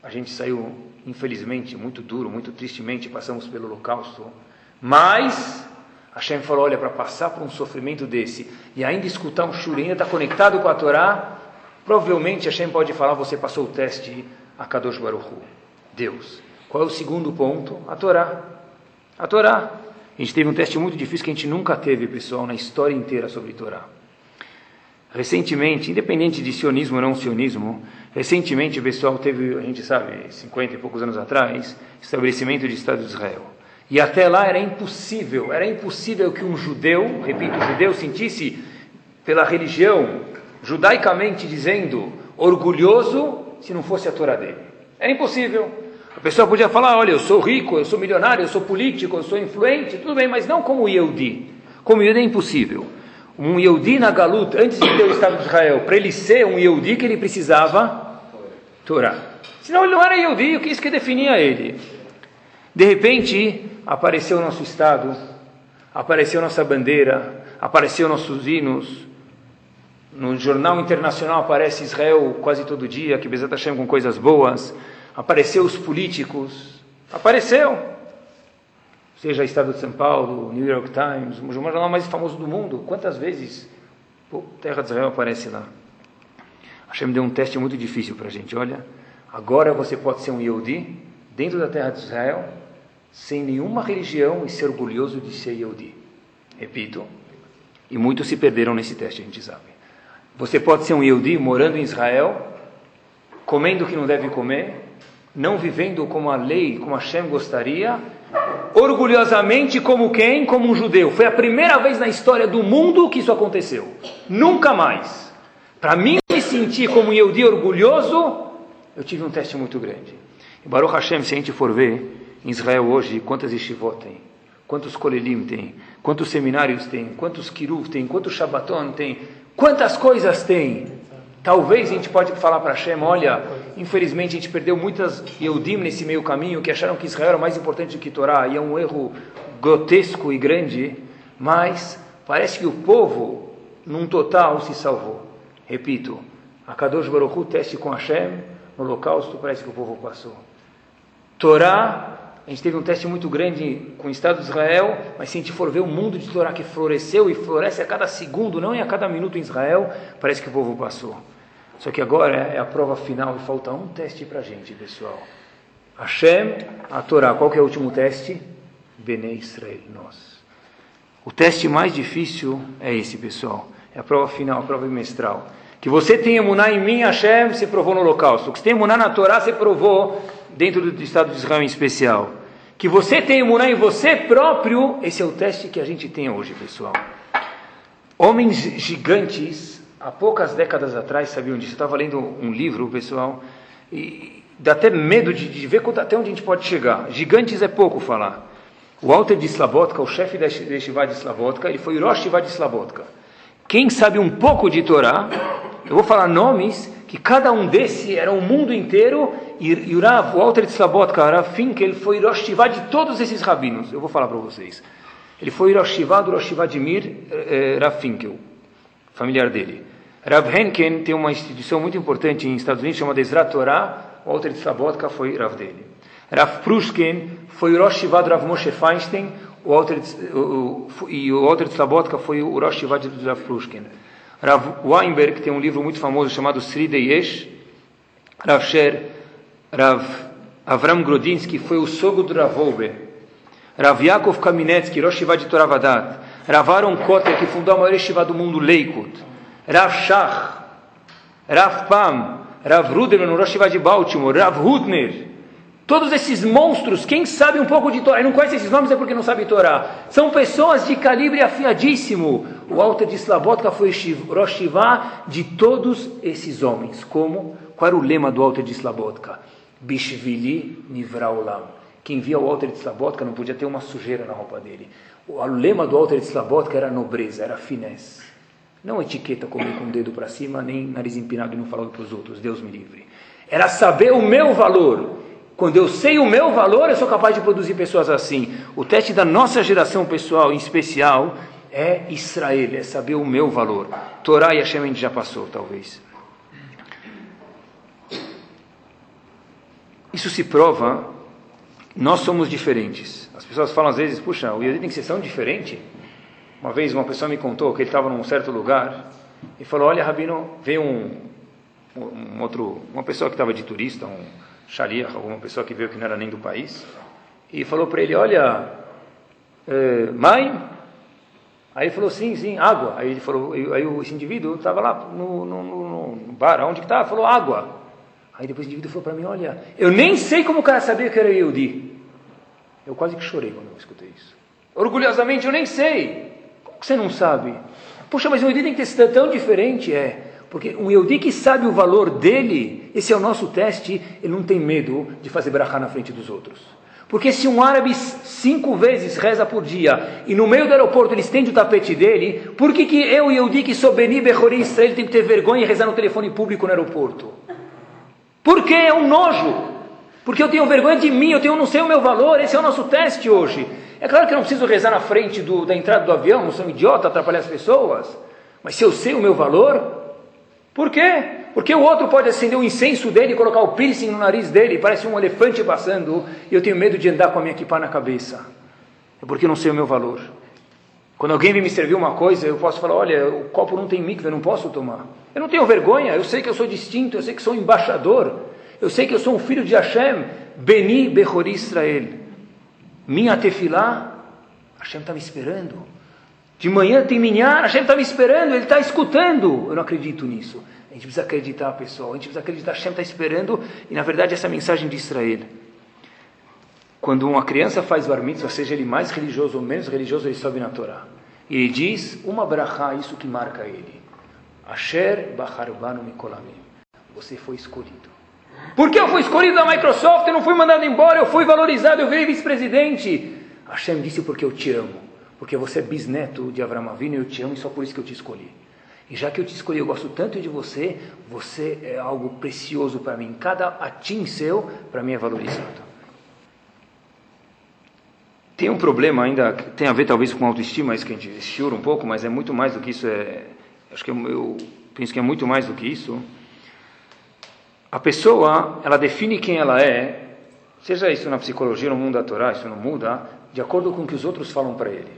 a gente saiu, infelizmente, muito duro, muito tristemente, passamos pelo holocausto. Mas Hashem falou, olha, para passar por um sofrimento desse e ainda escutar um shur, ainda estar tá conectado com a Torá, provavelmente Hashem pode falar, você passou o teste a Kadosh Baruch Hu, Deus. Qual é o segundo ponto? A Torá. A Torá. A gente teve um teste muito difícil que a gente nunca teve, pessoal, na história inteira sobre Torá. Recentemente, independente de sionismo ou não sionismo, recentemente o pessoal teve, a gente sabe, 50 e poucos anos atrás, estabelecimento de Estado de Israel. E até lá era impossível, era impossível que um judeu, repito, um judeu sentisse pela religião, judaicamente dizendo, orgulhoso, se não fosse a Torá dele. Era impossível. A pessoa podia falar, olha, eu sou rico, eu sou milionário, eu sou político, eu sou influente, tudo bem, mas não como Yehudi. Como Yehudi é impossível. Um Yehudi na Galut, antes de ter o Estado de Israel, para ele ser um Yehudi, que ele precisava? Torá. Senão ele não era Yehudi, o que isso que definia ele? De repente, apareceu o nosso Estado, apareceu nossa bandeira, apareceu nossos hinos, no jornal internacional aparece Israel quase todo dia, que Bezat Hashem com coisas boas apareceu os políticos, apareceu. Seja Estado de São Paulo, New York Times, o jornal mais famoso do mundo. Quantas vezes pô, Terra de Israel aparece lá? Hashem deu um teste muito difícil para a gente. Olha, agora você pode ser um Yehudi dentro da Terra de Israel, sem nenhuma religião e ser orgulhoso de ser Yehudi. Repito, e muitos se perderam nesse teste, a gente sabe. Você pode ser um Yehudi morando em Israel, comendo o que não deve comer, não vivendo como a lei, como Hashem gostaria, orgulhosamente como quem? Como um judeu. Foi a primeira vez na história do mundo que isso aconteceu. Nunca mais. Para mim me sentir como um Yehudi orgulhoso, eu tive um teste muito grande. E Baruch Hashem, se a gente for ver, em Israel hoje, quantas yeshivot tem? Quantos kolelim tem? Quantos seminários tem? Quantos kiruv tem? Quantos shabaton tem? Quantas coisas tem? Talvez a gente pode falar para Hashem, olha, infelizmente a gente perdeu muitas Yehudim nesse meio caminho que acharam que Israel era mais importante do que Torá, e é um erro grotesco e grande, mas parece que o povo, num total, se salvou. Repito, a Kadosh Baruch Hu, teste com Hashem, no holocausto parece que o povo passou. Torá, a gente teve um teste muito grande com o Estado de Israel, mas se a gente for ver o mundo de Torá que floresceu e floresce a cada segundo, não é a cada minuto em Israel, parece que o povo passou. Só que agora é a prova final e falta um teste para a gente, pessoal. Hashem, a Torá. Qual que é o último teste? Bene Israel, nós. O teste mais difícil é esse, pessoal. É a prova final, a prova bimestral. Que você tem emuná em mim, Hashem, você provou no holocausto. Que você tem emuná na Torá, você provou dentro do Estado de Israel em especial. Que você tem emuná em você próprio, esse é o teste que a gente tem hoje, pessoal. Homens gigantes há poucas décadas atrás sabiam disso. Eu estava lendo um livro, pessoal, e dá até medo de, de ver até onde a gente pode chegar. Gigantes é pouco falar. O Walter de Slabotka, o chefe da Yeshiva de Slabotka, ele foi Rosh de Slabotka. Quem sabe um pouco de Torá, eu vou falar nomes que cada um desse era o mundo inteiro e, e o Rav, o Walter de Slabotka, Rav Finkel, foi Rosh de todos esses rabinos. Eu vou falar para vocês. Ele foi Rosh do Rosh de Mir, eh, Rav Finkel, familiar dele. Rav Henken tem uma instituição muito importante em Estados Unidos chamada Ezrat Torah. O Walter de Slabotka foi Rav dele. Rav Prushkin foi o Rosh do Rav Moshe Feinstein o Walter, o, o, e o Walter de Slabotka foi o Rosh de Rav Prushkin. Rav Weinberg tem um livro muito famoso chamado Sri Deyesh. Rav Sher, Rav Avram Grodinsky foi o sogro do Rav Wolbe. Rav Yaakov Kaminetsky, Rosh de Toravadat. Rav Aaron Kotter, que fundou a maior yeshiva do mundo, Leikut. Rav Shach, Rav Pam, Rav Ruderman, Rosh de Baltimore. Rav Hudner. Todos esses monstros, quem sabe um pouco de Torá, e não conhece esses nomes é porque não sabe Torá, são pessoas de calibre afiadíssimo. O Walter de Slabotka foi Rosh de todos esses homens. Como? Qual era o lema do Walter de Slabotka? Bishvili Nivraulam. Quem via o Walter de Slabotka não podia ter uma sujeira na roupa dele. O lema do Walter de Slabotka era nobreza, era finesse. Não etiqueta comer com o dedo para cima, nem nariz empinado e não falando para os outros, Deus me livre. Era saber o meu valor. Quando eu sei o meu valor, eu sou capaz de produzir pessoas assim. O teste da nossa geração pessoal, em especial, é Israel, é saber o meu valor. Torá e Hashem a gente já passou, talvez. Isso se prova, nós somos diferentes. As pessoas falam às vezes, puxa, o Yehudi tem que ser tão diferente. Uma vez uma pessoa me contou que ele estava num certo lugar e falou, olha, Rabino, veio um, um outro, uma pessoa que estava de turista, um shaliach, alguma pessoa que veio que não era nem do país, e falou para ele, olha, é, mãe, aí ele falou, sim, sim, água, aí ele falou, aí esse indivíduo estava lá no, no, no, no bar, onde que estava? Falou, água, aí depois o indivíduo falou para mim, olha, eu nem sei como o cara sabia que era Yehudi, eu quase que chorei quando eu escutei isso, orgulhosamente, eu nem sei, como que você não sabe? Puxa, mas o Yehudi tem que ser tão diferente, é, porque um Yehudi que sabe o valor dele, esse é o nosso teste, ele não tem medo de fazer brachá na frente dos outros. Porque se um árabe cinco vezes reza por dia e no meio do aeroporto ele estende o tapete dele, por que, que eu, Yehudi, que sou Beni Bechori Israel, tenho que ter vergonha e rezar no telefone público no aeroporto? Porque é um nojo. Porque eu tenho vergonha de mim, eu tenho, não sei o meu valor, esse é o nosso teste hoje. É claro que eu não preciso rezar na frente do, da entrada do avião, não sou um idiota, atrapalhar as pessoas. Mas se eu sei o meu valor, por quê? Porque o outro pode acender o incenso dele e colocar o piercing no nariz dele, parece um elefante passando, e eu tenho medo de andar com a minha equipa na cabeça. É porque eu não sei o meu valor. Quando alguém vem me servir uma coisa, eu posso falar: olha, o copo não tem mikve, eu não posso tomar. Eu não tenho vergonha, eu sei que eu sou distinto, eu sei que sou embaixador, eu sei que eu sou um filho de Hashem, Beni Bechori Israel. Minha tefilá, Hashem está me esperando. De manhã tem minhar, Hashem está me esperando, Ele está escutando. Eu não acredito nisso. A gente precisa acreditar, pessoal. A gente precisa acreditar. Hashem está esperando. E na verdade, essa mensagem de Israel. Quando uma criança faz bar mitzvah, seja ele mais religioso ou menos religioso, ele sobe na Torá. E ele diz uma brachá, isso que marca ele. Asher bacharbanu mikolamim. Você foi escolhido. Por que eu fui escolhido da Microsoft? Eu não fui mandado embora, eu fui valorizado, eu virei vice-presidente. Hashem disse porque eu te amo. Porque você é bisneto de Avram Avinu e eu te amo e só por isso que eu te escolhi. E já que eu te escolhi, eu gosto tanto de você, você é algo precioso para mim. Cada atim seu, para mim, é valorizado. Tem um problema ainda, tem a ver talvez com autoestima, isso que a gente chora um pouco, mas é muito mais do que isso. É, acho que eu, eu penso que é muito mais do que isso. A pessoa, ela define quem ela é, seja isso na psicologia, no mundo da Torá, isso não muda, de acordo com o que os outros falam para ele.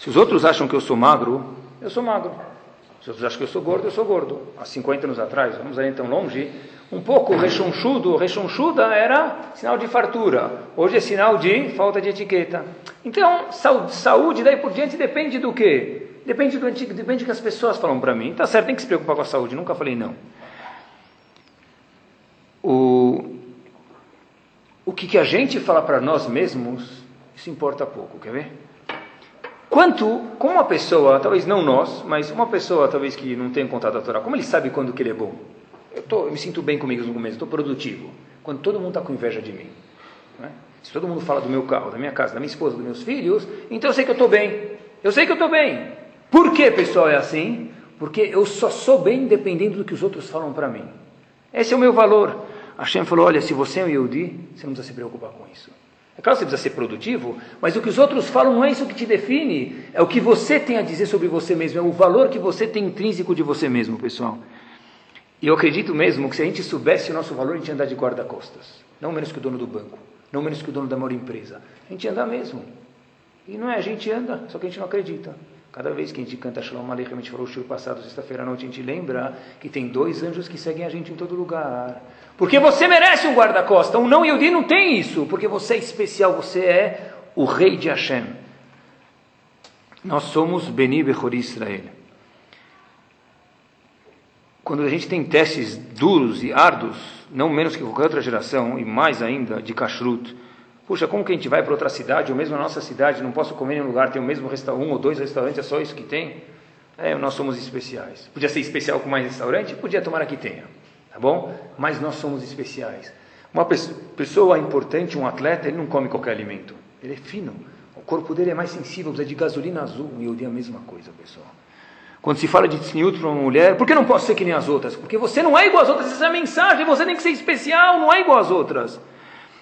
Se os outros acham que eu sou magro, eu sou magro. Se outros acham que eu sou gordo, eu sou gordo. Há 50 anos atrás, vamos aí tão longe, um pouco rechonchudo, rechonchuda era sinal de fartura. Hoje é sinal de falta de etiqueta. Então, saúde, daí por diante depende do quê? Depende do depende do que as pessoas falam para mim. Tá certo, tem que se preocupar com a saúde, nunca falei não. O, o que, que a gente fala para nós mesmos, isso importa pouco, quer ver? Quanto, como uma pessoa, talvez não nós, mas uma pessoa talvez que não tenha contato a Torá, como ele sabe quando que ele é bom? Eu, tô, eu me sinto bem comigo no começo, estou produtivo. Quando todo mundo está com inveja de mim. Né? Se todo mundo fala do meu carro, da minha casa, da minha esposa, dos meus filhos, então eu sei que eu estou bem. Eu sei que eu estou bem. Por que, pessoal, é assim? Porque eu só sou bem dependendo do que os outros falam para mim. Esse é o meu valor. A Hashem falou, olha, se você é um Yehudi, você não precisa se preocupar com isso. É claro que você precisa ser produtivo, mas o que os outros falam não é isso que te define, é o que você tem a dizer sobre você mesmo, é o valor que você tem intrínseco de você mesmo, pessoal. E eu acredito mesmo que se a gente soubesse o nosso valor, a gente ia andar de guarda-costas. Não menos que o dono do banco, não menos que o dono da maior empresa. A gente ia andar mesmo. E não é, a gente anda, só que a gente não acredita. Cada vez que a gente canta Shalom Aleichem, a gente falou o show passado, sexta-feira à noite, a gente lembra que tem dois anjos que seguem a gente em todo lugar. Porque você merece um guarda-costa. Um não Yehudi não tem isso, porque você é especial, você é o rei de Hashem. Nós somos Beni Bechori Israel quando a gente tem testes duros e árduos, não menos que qualquer outra geração, e mais ainda de kashrut, puxa, como que a gente vai para outra cidade, ou mesmo na nossa cidade, não posso comer em um lugar, tem o mesmo restaurante, um ou dois restaurantes, é só isso que tem? É, nós somos especiais. Podia ser especial com mais restaurante? Podia, tomar que tenha, tá bom? Mas nós somos especiais. Uma pessoa importante, um atleta, ele não come qualquer alimento, ele é fino, o corpo dele é mais sensível, precisa de gasolina azul, e eu digo a mesma coisa, pessoal. Quando se fala de tzniut para uma mulher, por que não posso ser que nem as outras? Porque você não é igual às outras, essa é a mensagem, você tem que ser especial, não é igual às outras.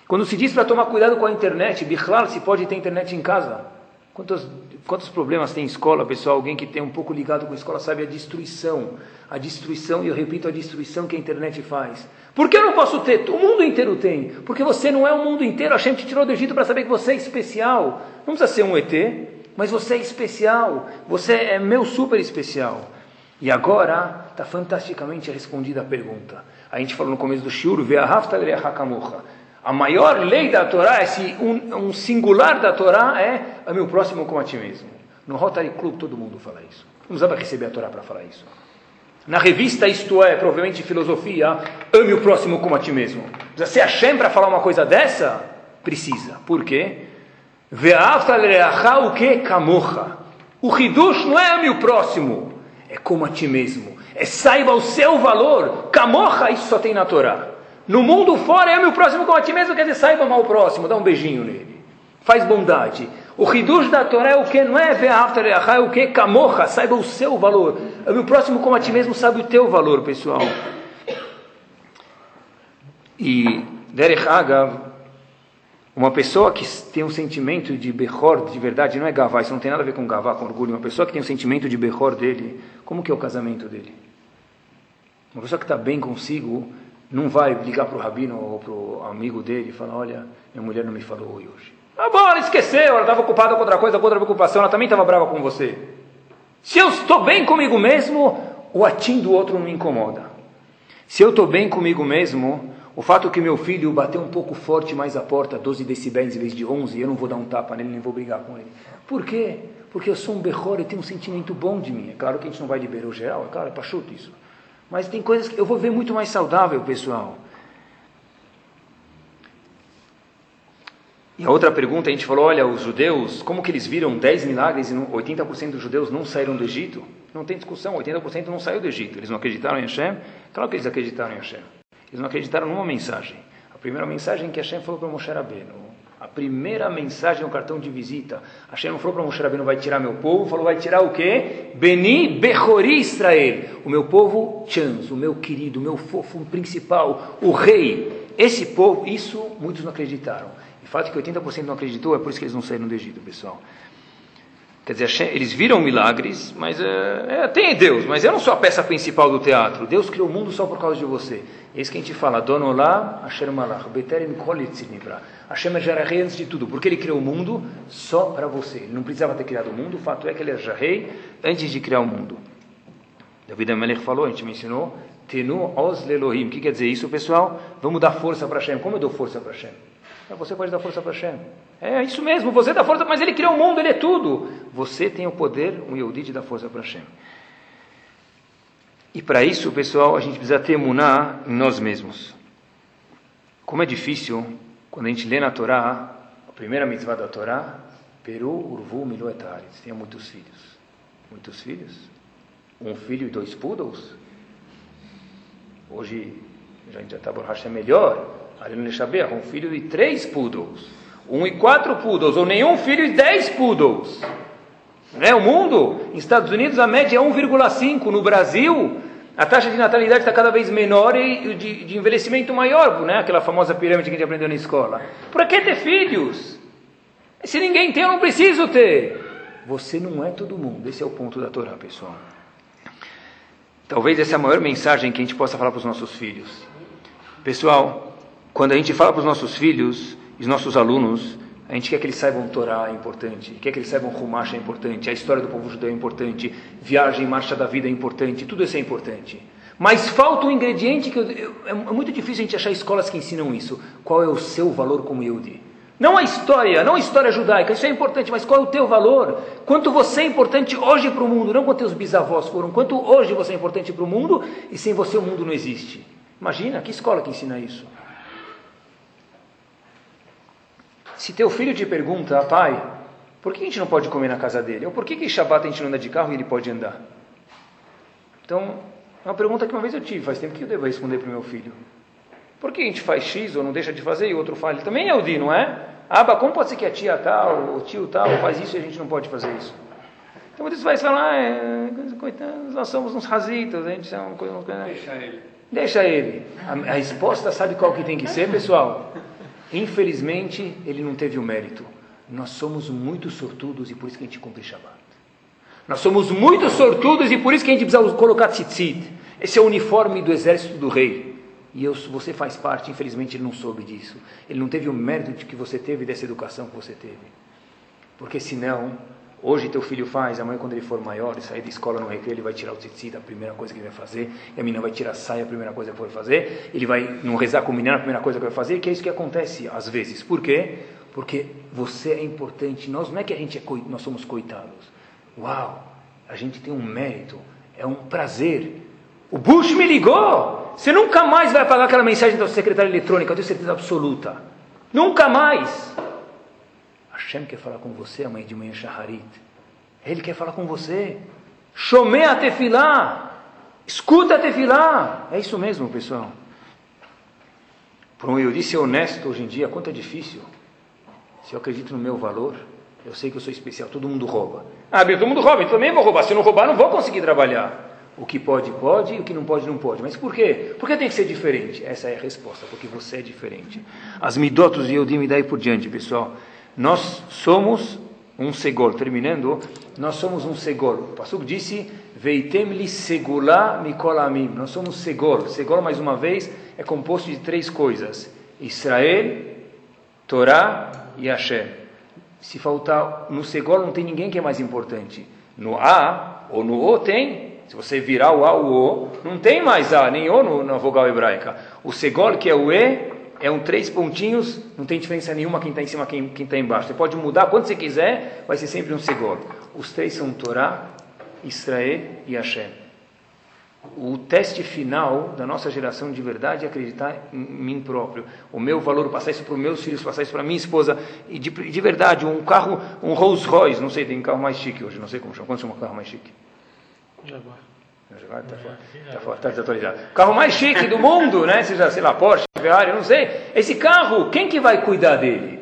Quando se diz para tomar cuidado com a internet, Bichlal, se pode ter internet em casa. Quantos, quantos problemas tem em escola, pessoal? Alguém que tem um pouco ligado com a escola sabe a destruição. A destruição, e eu repito, a destruição que a internet faz. Por que eu não posso ter? O mundo inteiro tem. Porque você não é o mundo inteiro. A gente te tirou do Egito para saber que você é especial. Não precisa ser um ET. Mas você é especial, você é meu super especial. E agora está fantasticamente respondida a pergunta. A gente falou no começo do Shur, a maior lei da Torá, esse um, um singular da Torá é ame o próximo como a ti mesmo. No Rotary Club todo mundo fala isso. Não precisava receber a Torá para falar isso. Na revista Isto É, provavelmente Filosofia, ame o próximo como a ti mesmo. Precisa ser Hashem para falar uma coisa dessa? Precisa. Por quê? o que? Kamocha. O Hidush não é ame o próximo, é como a ti mesmo. É saiba o seu valor. Kamocha, isso só tem na Torá. No mundo fora, é o próximo como a ti mesmo, quer dizer, saiba mal o próximo, dá um beijinho nele. Faz bondade. O Hidush da Torá é o que? Não é é o que? Kamocha, saiba o seu valor. Ame o próximo como a ti mesmo, sabe o teu valor, pessoal. E Derech Agav, uma pessoa que tem um sentimento de berror de verdade, não é gavá, isso não tem nada a ver com gavá, com orgulho. Uma pessoa que tem um sentimento de berror dele, como que é o casamento dele? Uma pessoa que está bem consigo, não vai ligar para o rabino ou para o amigo dele e falar, olha, minha mulher não me falou hoje. Ah, bom, ela esqueceu, ela estava ocupada com outra coisa, com outra preocupação, ela também estava brava com você. Se eu estou bem comigo mesmo, o atim do outro não me incomoda. Se eu estou bem comigo mesmo, o fato que meu filho bateu um pouco forte mais a porta, 12 decibéis em vez de 11, eu não vou dar um tapa nele, nem vou brigar com ele. Por quê? Porque eu sou um berror, eu tenho um sentimento bom de mim. É claro que a gente não vai de beiro geral, é claro, é pachuto isso. Mas tem coisas que eu vou ver muito mais saudável, pessoal. E a outra pergunta, a gente falou, olha, os judeus, como que eles viram 10 milagres e 80% dos judeus não saíram do Egito? Não tem discussão, 80% não saiu do Egito. Eles não acreditaram em Hashem? Claro que eles acreditaram em Hashem. Eles não acreditaram numa mensagem. A primeira mensagem que Hashem falou para Moshe Rabbeinu, a primeira mensagem no cartão de visita, Hashem não falou para Moshe Rabbeinu, vai tirar meu povo, falou, vai tirar o quê? Beni Bechori Israel, o meu povo Chans, o meu querido, o meu fofo principal, o rei. Esse povo, isso muitos não acreditaram. O fato é que 80% não acreditou, é por isso que eles não saíram do Egito, pessoal. Quer dizer, eles viram milagres, mas é, é, tem Deus, mas eu não sou a peça principal do teatro. Deus criou o mundo só por causa de você. É isso que a gente fala, Donolá, Asher Malach, Beterim Kolitzinibra. Hashem é Jarahei antes de tudo, porque ele criou o mundo só para você. Ele não precisava ter criado o mundo, o fato é que ele é Jarahei antes de criar o mundo. David Amelech falou, a gente mencionou, Tenu Oz Lelohim. O que quer dizer isso, pessoal? Vamos dar força para Hashem. Como eu dou força para Hashem? Você pode dar força para Hashem. É isso mesmo, você dá força, mas ele criou o mundo, ele é tudo. Você tem o poder, um Yehudi, de dar força para Hashem. E para isso, pessoal, a gente precisa ter emuná em nós mesmos. Como é difícil, quando a gente lê na Torá, a primeira mitzvah da Torá, Peru, Urvu, Milu Etares. Tenha muitos filhos. Muitos filhos? Um filho e dois poodles? Hoje, a gente já está, Hashem, melhor. Arino um filho de três poodles, um e quatro poodles, ou nenhum filho e dez poodles. É o mundo, nos Estados Unidos a média é 1,5, no Brasil a taxa de natalidade está cada vez menor e de, de, envelhecimento maior, né? aquela famosa pirâmide que a gente aprendeu na escola. Por que ter filhos? Se ninguém tem, eu não preciso ter. Você não é todo mundo, esse é o ponto da Torá, pessoal. Talvez essa é a maior mensagem que a gente possa falar para os nossos filhos. Pessoal, quando a gente fala para os nossos filhos, os nossos alunos, a gente quer que eles saibam Torá é importante, quer que eles saibam Rumash é importante, a história do povo judeu é importante, viagem, marcha da vida é importante, tudo isso é importante. Mas falta um ingrediente que eu, eu, é muito difícil a gente achar escolas que ensinam isso. Qual é o seu valor como Yehudi? Não a história, não a história judaica, isso é importante, mas qual é o teu valor? Quanto você é importante hoje para o mundo, não quanto teus bisavós foram, quanto hoje você é importante para o mundo e sem você o mundo não existe. Imagina, que escola que ensina isso? Se teu filho te pergunta, ah, pai, por que a gente não pode comer na casa dele? Ou por que que Shabbat a gente não anda de carro e ele pode andar? Então, é uma pergunta que uma vez eu tive, faz tempo que eu devo responder para o meu filho. Por que a gente faz X ou não deixa de fazer e o outro faz? Ele também é o Di, não é? Ah, como pode ser que a tia tal, o tio tal faz isso e a gente não pode fazer isso? Então você vai falar, é, coitados, nós somos uns razitos, a gente é uma coisa... Deixa ele. Deixa ele. A, a resposta sabe qual que tem que ser, pessoal? Infelizmente, ele não teve o mérito. Nós somos muito sortudos e por isso que a gente cumpre Shabbat. Nós somos muito sortudos e por isso que a gente precisa colocar tzitzit. Esse é o uniforme do exército do rei. E eu, você faz parte, infelizmente ele não soube disso. Ele não teve o mérito de que você teve dessa educação que você teve. Porque senão, Hoje teu filho faz, amanhã quando ele for maior, sair da escola no recreio, ele vai tirar o tzitzit, a primeira coisa que ele vai fazer, e a menina vai tirar a saia, a primeira coisa que vai fazer, ele vai não rezar com o menino, a primeira coisa que vai fazer, que é isso que acontece às vezes. Por quê? Porque você é importante. Nós não é que a gente é nós somos coitados. Uau, a gente tem um mérito, é um prazer. O Bush me ligou. Você nunca mais vai apagar aquela mensagem da secretária eletrônica, eu tenho certeza absoluta. Nunca mais. Hashem quer falar com você amanhã de manhã Shaharit. Ele quer falar com você. Shomé a tefilá. Escuta a tefilá. É isso mesmo, pessoal. Para um Yudi ser honesto hoje em dia, quanto é difícil. Se eu acredito no meu valor, eu sei que eu sou especial, todo mundo rouba. Ah, todo mundo rouba, eu também vou roubar. Se eu não roubar, não vou conseguir trabalhar. O que pode, pode, e o que não pode, não pode. Mas por quê? Por que tem que ser diferente? Essa é a resposta, porque você é diferente. As midotos de Yodim e daí por diante, pessoal. Nós somos um segol. Terminando, nós somos um segol. O Pasuk disse, Veitem li segulá mikolamim. Nós somos segol. Segol, mais uma vez, é composto de três coisas. Israel, Torá e Hashem. Se faltar no segol, não tem ninguém que é mais importante. No A ou no O tem. Se você virar o A ou o O, não tem mais A, nem O na vogal hebraica. O segol, que é o E, é um três pontinhos, não tem diferença nenhuma quem está em cima quem está embaixo. Você pode mudar quando você quiser, vai ser sempre um segundo. Os três são Torá, Israel e Hashem. o teste final da nossa geração de verdade é acreditar em mim próprio. O meu valor, passar isso para os meus filhos, passar isso para minha esposa. E de, de, verdade, um carro, um Rolls Royce, não sei, tem carro mais chique hoje, não sei como chama. Quanto chama o carro mais chique? Jaguar. Jaguar tá tá fora, tá desatualizado. Carro mais chique do mundo, né? Seja, sei lá, Porsche, Ferrari, não sei. Esse carro, quem que vai cuidar dele?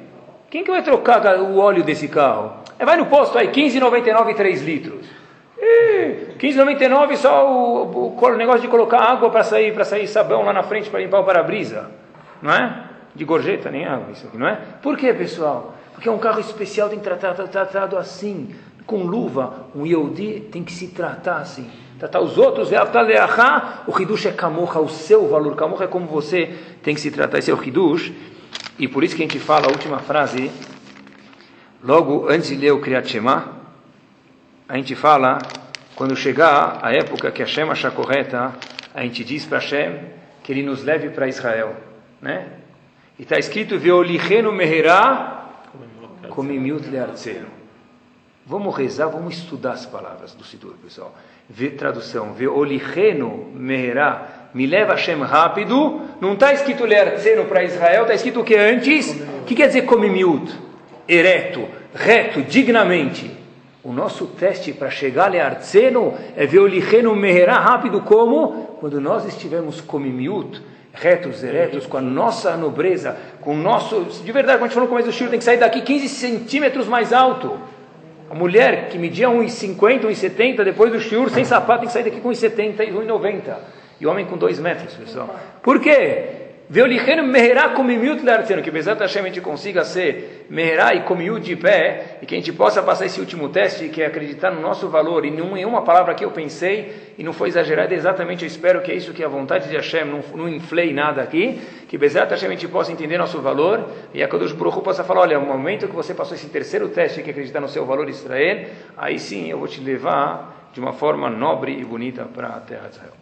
Quem que vai trocar o óleo desse carro? É, vai no posto aí, 15,99 3 litros. 15,99 só o, o, o, negócio de colocar água para sair, para sair sabão lá na frente para limpar o para-brisa, não é? De gorjeta, nem água isso aqui, não é? Por que, pessoal? Porque é um carro especial, tem que tratar tratado assim, com luva. Um Yehudi tem que se tratar assim. Tratar os outros, o Hidush é Kamocha, o seu valor. Kamocha é como você tem que se tratar, esse é o Hidush. E por isso que a gente fala a última frase, logo antes de ler o Kriyat Shema, a gente fala, quando chegar a época que Hashem achar correta, a gente diz para Hashem que ele nos leve para Israel. Né? E está escrito. Vamos rezar, vamos estudar as palavras do Sidur, pessoal. Tradução. Veolichenu meherá. Me leva Hashem rápido. Não está escrito leartzenu para Israel, está escrito o que antes? O que quer dizer comimiut? Ereto, reto, dignamente. O nosso teste para chegar a Artseno é Licheno Meherá rápido como? Quando nós estivermos comimiut, retos, eretos, com a nossa nobreza, com o nosso... De verdade, quando a gente falou no começo do Shur, tem que sair daqui 15 centímetros mais alto. A mulher que media 1,50, 1,70, depois do Shur, sem sapato, tem que sair daqui com 1,70 e 1,90. E o homem com 2 metros, pessoal. Por quê? Veolichenu meherá comimiut larteno, que Bezat Hashem a gente consiga ser meherá e comiut de pé, e que a gente possa passar esse último teste, que é acreditar no nosso valor, e não em uma palavra que eu pensei, e não foi exagerada, exatamente eu espero que é isso que é a vontade de Hashem, não, não inflei nada aqui, que Bezat Hashem a gente possa entender nosso valor, e a Kadosh Baruch possa falar, olha, no momento que você passou esse terceiro teste, que é acreditar no seu valor Israel, aí sim eu vou te levar de uma forma nobre e bonita para a terra de Israel.